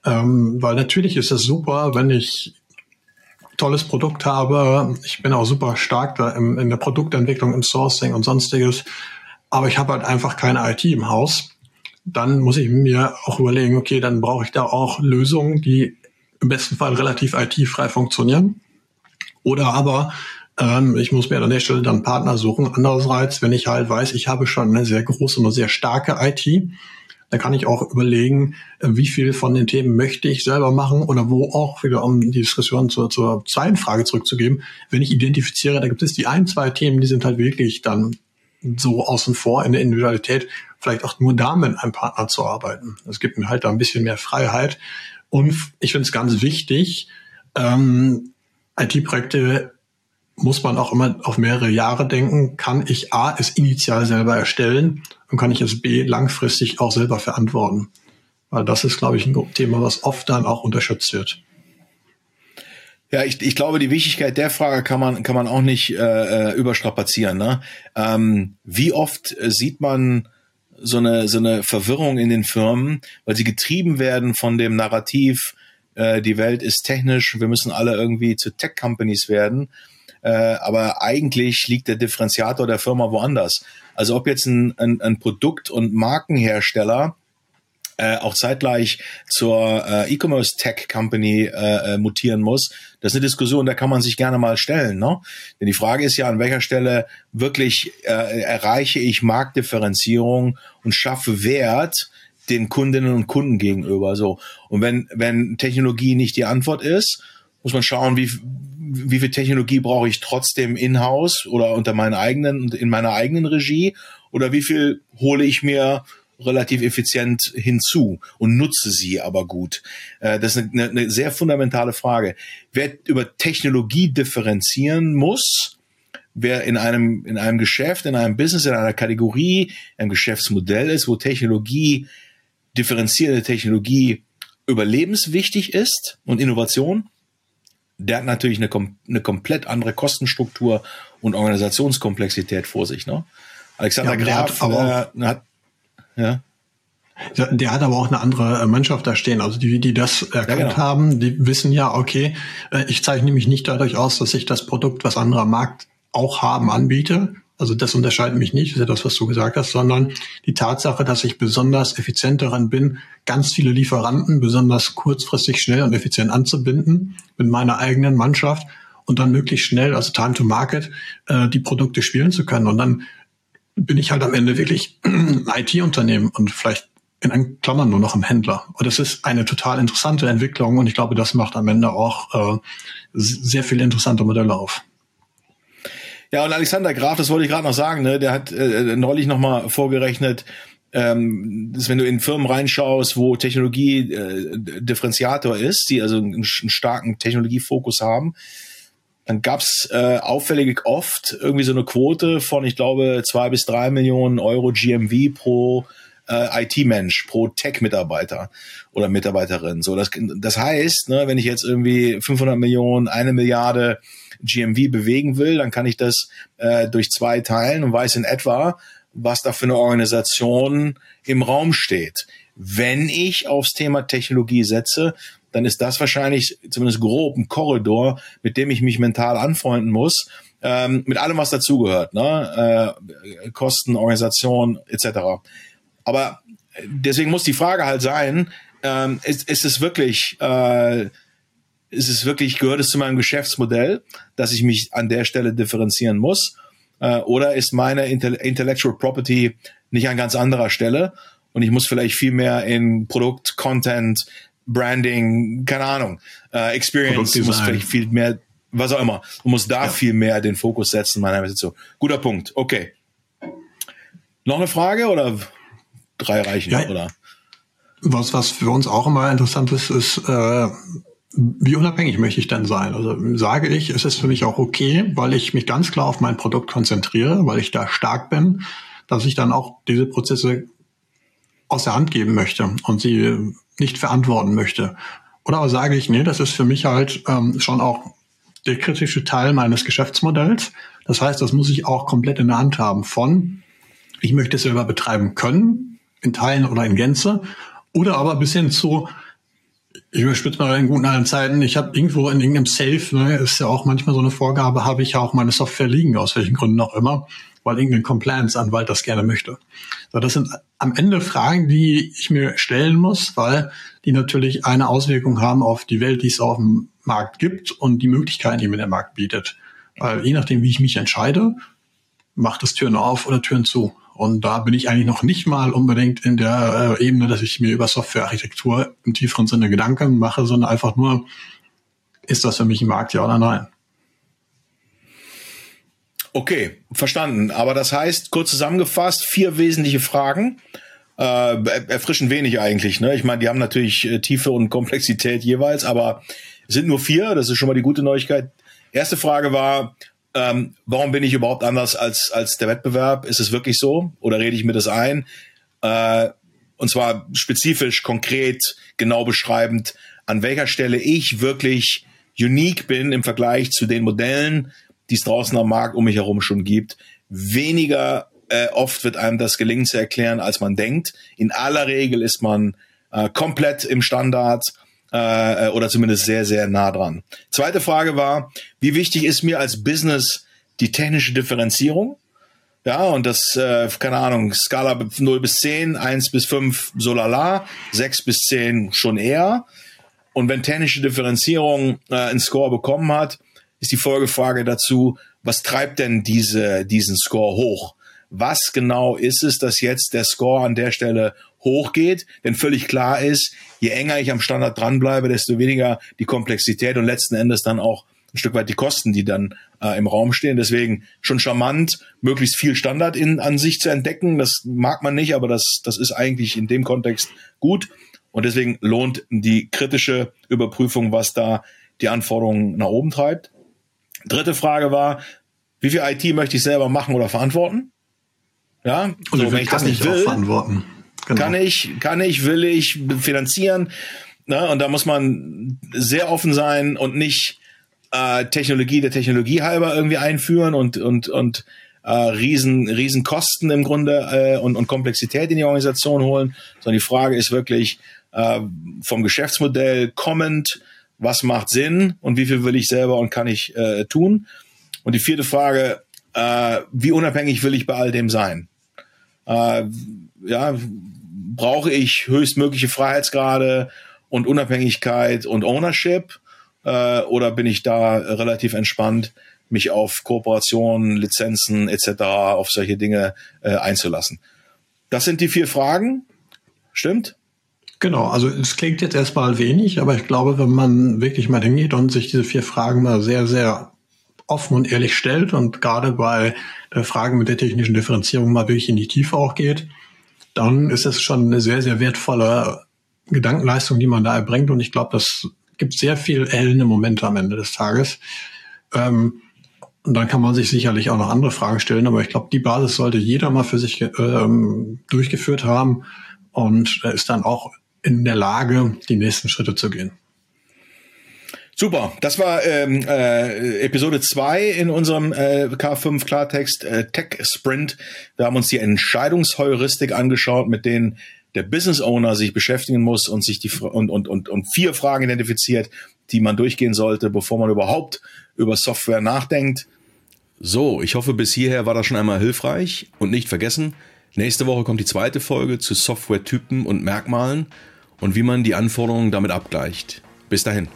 Ähm, weil natürlich ist es super, wenn ich tolles Produkt habe. Ich bin auch super stark da im, in der Produktentwicklung, im Sourcing und sonstiges. Aber ich habe halt einfach keine IT im Haus dann muss ich mir auch überlegen, okay, dann brauche ich da auch Lösungen, die im besten Fall relativ IT-frei funktionieren. Oder aber ähm, ich muss mir an der Stelle dann Partner suchen. Andererseits, wenn ich halt weiß, ich habe schon eine sehr große und eine sehr starke IT, dann kann ich auch überlegen, äh, wie viel von den Themen möchte ich selber machen oder wo auch wieder, um die Diskussion zur, zur zweiten Frage zurückzugeben, wenn ich identifiziere, da gibt es die ein, zwei Themen, die sind halt wirklich dann so außen vor in der Individualität, vielleicht auch nur da mit einem Partner zu arbeiten. Es gibt mir halt da ein bisschen mehr Freiheit. Und ich finde es ganz wichtig, ähm, IT-Projekte muss man auch immer auf mehrere Jahre denken. Kann ich A, es initial selber erstellen und kann ich es B, langfristig auch selber verantworten? Weil das ist, glaube ich, ein Thema, was oft dann auch unterstützt wird.
Ja, ich, ich glaube, die Wichtigkeit der Frage kann man, kann man auch nicht äh, äh überstrapazieren. Ne? Ähm, wie oft sieht man so eine, so eine Verwirrung in den Firmen, weil sie getrieben werden von dem Narrativ, äh, die Welt ist technisch, wir müssen alle irgendwie zu Tech-Companies werden. Äh, aber eigentlich liegt der Differenziator der Firma woanders. Also ob jetzt ein, ein, ein Produkt- und Markenhersteller äh, auch zeitgleich zur äh, E-Commerce Tech Company äh, äh, mutieren muss, das ist eine Diskussion, da kann man sich gerne mal stellen. Ne? Denn die Frage ist ja, an welcher Stelle wirklich äh, erreiche ich Marktdifferenzierung und schaffe Wert den Kundinnen und Kunden gegenüber. So und wenn wenn Technologie nicht die Antwort ist, muss man schauen, wie wie viel Technologie brauche ich trotzdem in-house oder unter meinen eigenen in meiner eigenen Regie oder wie viel hole ich mir relativ effizient hinzu und nutze sie aber gut? Äh, das ist eine, eine sehr fundamentale Frage. Wer über Technologie differenzieren muss, wer in einem, in einem Geschäft, in einem Business, in einer Kategorie, ein Geschäftsmodell ist, wo Technologie, differenzierende Technologie überlebenswichtig ist und Innovation, der hat natürlich eine, eine komplett andere Kostenstruktur und Organisationskomplexität vor sich. Ne? Alexander ja, Graf hat, aber, äh, hat ja.
Der hat aber auch eine andere äh, Mannschaft da stehen. Also die, die das erkannt ja, genau. haben, die wissen ja, okay, äh, ich zeichne mich nicht dadurch aus, dass ich das Produkt, was anderer Markt auch haben, anbiete. Also das unterscheidet mich nicht, das ist ja das, was du gesagt hast, sondern die Tatsache, dass ich besonders effizient daran bin, ganz viele Lieferanten besonders kurzfristig schnell und effizient anzubinden mit meiner eigenen Mannschaft und dann möglichst schnell, also Time to Market, äh, die Produkte spielen zu können. Und dann bin ich halt am Ende wirklich ein IT-Unternehmen und vielleicht in Klammern nur noch ein Händler. Und das ist eine total interessante Entwicklung und ich glaube, das macht am Ende auch äh, sehr viele interessante Modelle auf.
Ja, und Alexander Graf, das wollte ich gerade noch sagen, ne, der hat äh, neulich nochmal vorgerechnet, ähm, dass wenn du in Firmen reinschaust, wo Technologie äh, Differenziator ist, die also einen, einen starken Technologiefokus haben, dann gab's äh, auffällig oft irgendwie so eine Quote von, ich glaube, zwei bis drei Millionen Euro GMV pro äh, IT-Mensch, pro Tech-Mitarbeiter oder Mitarbeiterin. So, das, das heißt, ne, wenn ich jetzt irgendwie 500 Millionen, eine Milliarde GMV bewegen will, dann kann ich das äh, durch zwei teilen und weiß in etwa, was da für eine Organisation im Raum steht. Wenn ich aufs Thema Technologie setze, dann ist das wahrscheinlich zumindest grob ein Korridor, mit dem ich mich mental anfreunden muss, ähm, mit allem, was dazugehört, ne? äh, Kosten, Organisation etc. Aber deswegen muss die Frage halt sein, ähm, ist, ist es wirklich, äh, ist es wirklich, gehört es zu meinem Geschäftsmodell, dass ich mich an der Stelle differenzieren muss? Äh, oder ist meine Intellectual Property nicht an ganz anderer Stelle? Und ich muss vielleicht viel mehr in Produkt, Content, Branding, keine Ahnung, äh, Experience, muss vielleicht viel mehr, was auch immer, und muss da ja. viel mehr den Fokus setzen, meiner Investition. Guter Punkt. Okay. Noch eine Frage oder drei reichen, ja, oder?
Was, was für uns auch immer interessant ist, ist, äh, wie unabhängig möchte ich denn sein? Also sage ich, es ist für mich auch okay, weil ich mich ganz klar auf mein Produkt konzentriere, weil ich da stark bin, dass ich dann auch diese Prozesse aus der Hand geben möchte und sie nicht verantworten möchte. Oder aber sage ich, nee, das ist für mich halt ähm, schon auch der kritische Teil meines Geschäftsmodells. Das heißt, das muss ich auch komplett in der Hand haben von, ich möchte es selber betreiben können, in Teilen oder in Gänze, oder aber bis hin zu, ich überspitze mal in guten alten Zeiten, ich habe irgendwo in irgendeinem Safe, ne, ist ja auch manchmal so eine Vorgabe, habe ich ja auch meine Software liegen, aus welchen Gründen auch immer, weil irgendein Compliance-Anwalt das gerne möchte. So, das sind am Ende Fragen, die ich mir stellen muss, weil die natürlich eine Auswirkung haben auf die Welt, die es auf dem Markt gibt und die Möglichkeiten, die mir der Markt bietet. Weil je nachdem, wie ich mich entscheide, macht es Türen auf oder Türen zu. Und da bin ich eigentlich noch nicht mal unbedingt in der äh, Ebene, dass ich mir über Softwarearchitektur im tieferen Sinne Gedanken mache, sondern einfach nur, ist das für mich ein Markt, ja oder nein?
Okay, verstanden. Aber das heißt, kurz zusammengefasst, vier wesentliche Fragen. Äh, erfrischen wenig eigentlich. Ne? Ich meine, die haben natürlich äh, Tiefe und Komplexität jeweils, aber es sind nur vier. Das ist schon mal die gute Neuigkeit. Erste Frage war, ähm, warum bin ich überhaupt anders als, als der Wettbewerb? Ist es wirklich so? Oder rede ich mir das ein? Äh, und zwar spezifisch, konkret, genau beschreibend, an welcher Stelle ich wirklich unique bin im Vergleich zu den Modellen, die es draußen am Markt um mich herum schon gibt. Weniger äh, oft wird einem das gelingen zu erklären, als man denkt. In aller Regel ist man äh, komplett im Standard äh, oder zumindest sehr, sehr nah dran. Zweite Frage war, wie wichtig ist mir als Business die technische Differenzierung? Ja, und das, äh, keine Ahnung, Skala 0 bis 10, 1 bis 5 so lala, 6 bis 10 schon eher. Und wenn technische Differenzierung äh, einen Score bekommen hat, ist die Folgefrage dazu, was treibt denn diese, diesen Score hoch? Was genau ist es, dass jetzt der Score an der Stelle hochgeht? Denn völlig klar ist, je enger ich am Standard dranbleibe, desto weniger die Komplexität und letzten Endes dann auch ein Stück weit die Kosten, die dann äh, im Raum stehen. Deswegen schon charmant, möglichst viel Standard in, an sich zu entdecken. Das mag man nicht, aber das, das ist eigentlich in dem Kontext gut. Und deswegen lohnt die kritische Überprüfung, was da die Anforderungen nach oben treibt. Dritte Frage war, wie viel IT möchte ich selber machen oder verantworten? Ja,
und so, wenn ich das nicht will, verantworten.
Genau. kann ich, kann ich, will ich finanzieren. Ne? Und da muss man sehr offen sein und nicht äh, Technologie der Technologie halber irgendwie einführen und und und äh, riesen riesen Kosten im Grunde äh, und und Komplexität in die Organisation holen, sondern die Frage ist wirklich äh, vom Geschäftsmodell kommend was macht Sinn und wie viel will ich selber und kann ich äh, tun. Und die vierte Frage, äh, wie unabhängig will ich bei all dem sein? Äh, ja, brauche ich höchstmögliche Freiheitsgrade und Unabhängigkeit und Ownership äh, oder bin ich da relativ entspannt, mich auf Kooperationen, Lizenzen etc., auf solche Dinge äh, einzulassen? Das sind die vier Fragen. Stimmt?
Genau, also es klingt jetzt erstmal wenig, aber ich glaube, wenn man wirklich mal hingeht und sich diese vier Fragen mal sehr, sehr offen und ehrlich stellt und gerade bei der Frage mit der technischen Differenzierung mal wirklich in die Tiefe auch geht, dann ist es schon eine sehr, sehr wertvolle Gedankenleistung, die man da erbringt. Und ich glaube, das gibt sehr viel erhellende Momente am Ende des Tages. Ähm, und dann kann man sich sicherlich auch noch andere Fragen stellen, aber ich glaube, die Basis sollte jeder mal für sich ähm, durchgeführt haben und ist dann auch in der Lage, die nächsten Schritte zu gehen.
Super, das war ähm, äh, Episode 2 in unserem äh, K5 Klartext äh, Tech Sprint. Wir haben uns die Entscheidungsheuristik angeschaut, mit denen der Business Owner sich beschäftigen muss und sich die und, und, und, und vier Fragen identifiziert, die man durchgehen sollte, bevor man überhaupt über Software nachdenkt. So, ich hoffe, bis hierher war das schon einmal hilfreich und nicht vergessen, nächste Woche kommt die zweite Folge zu Softwaretypen und Merkmalen und wie man die Anforderungen damit abgleicht. Bis dahin.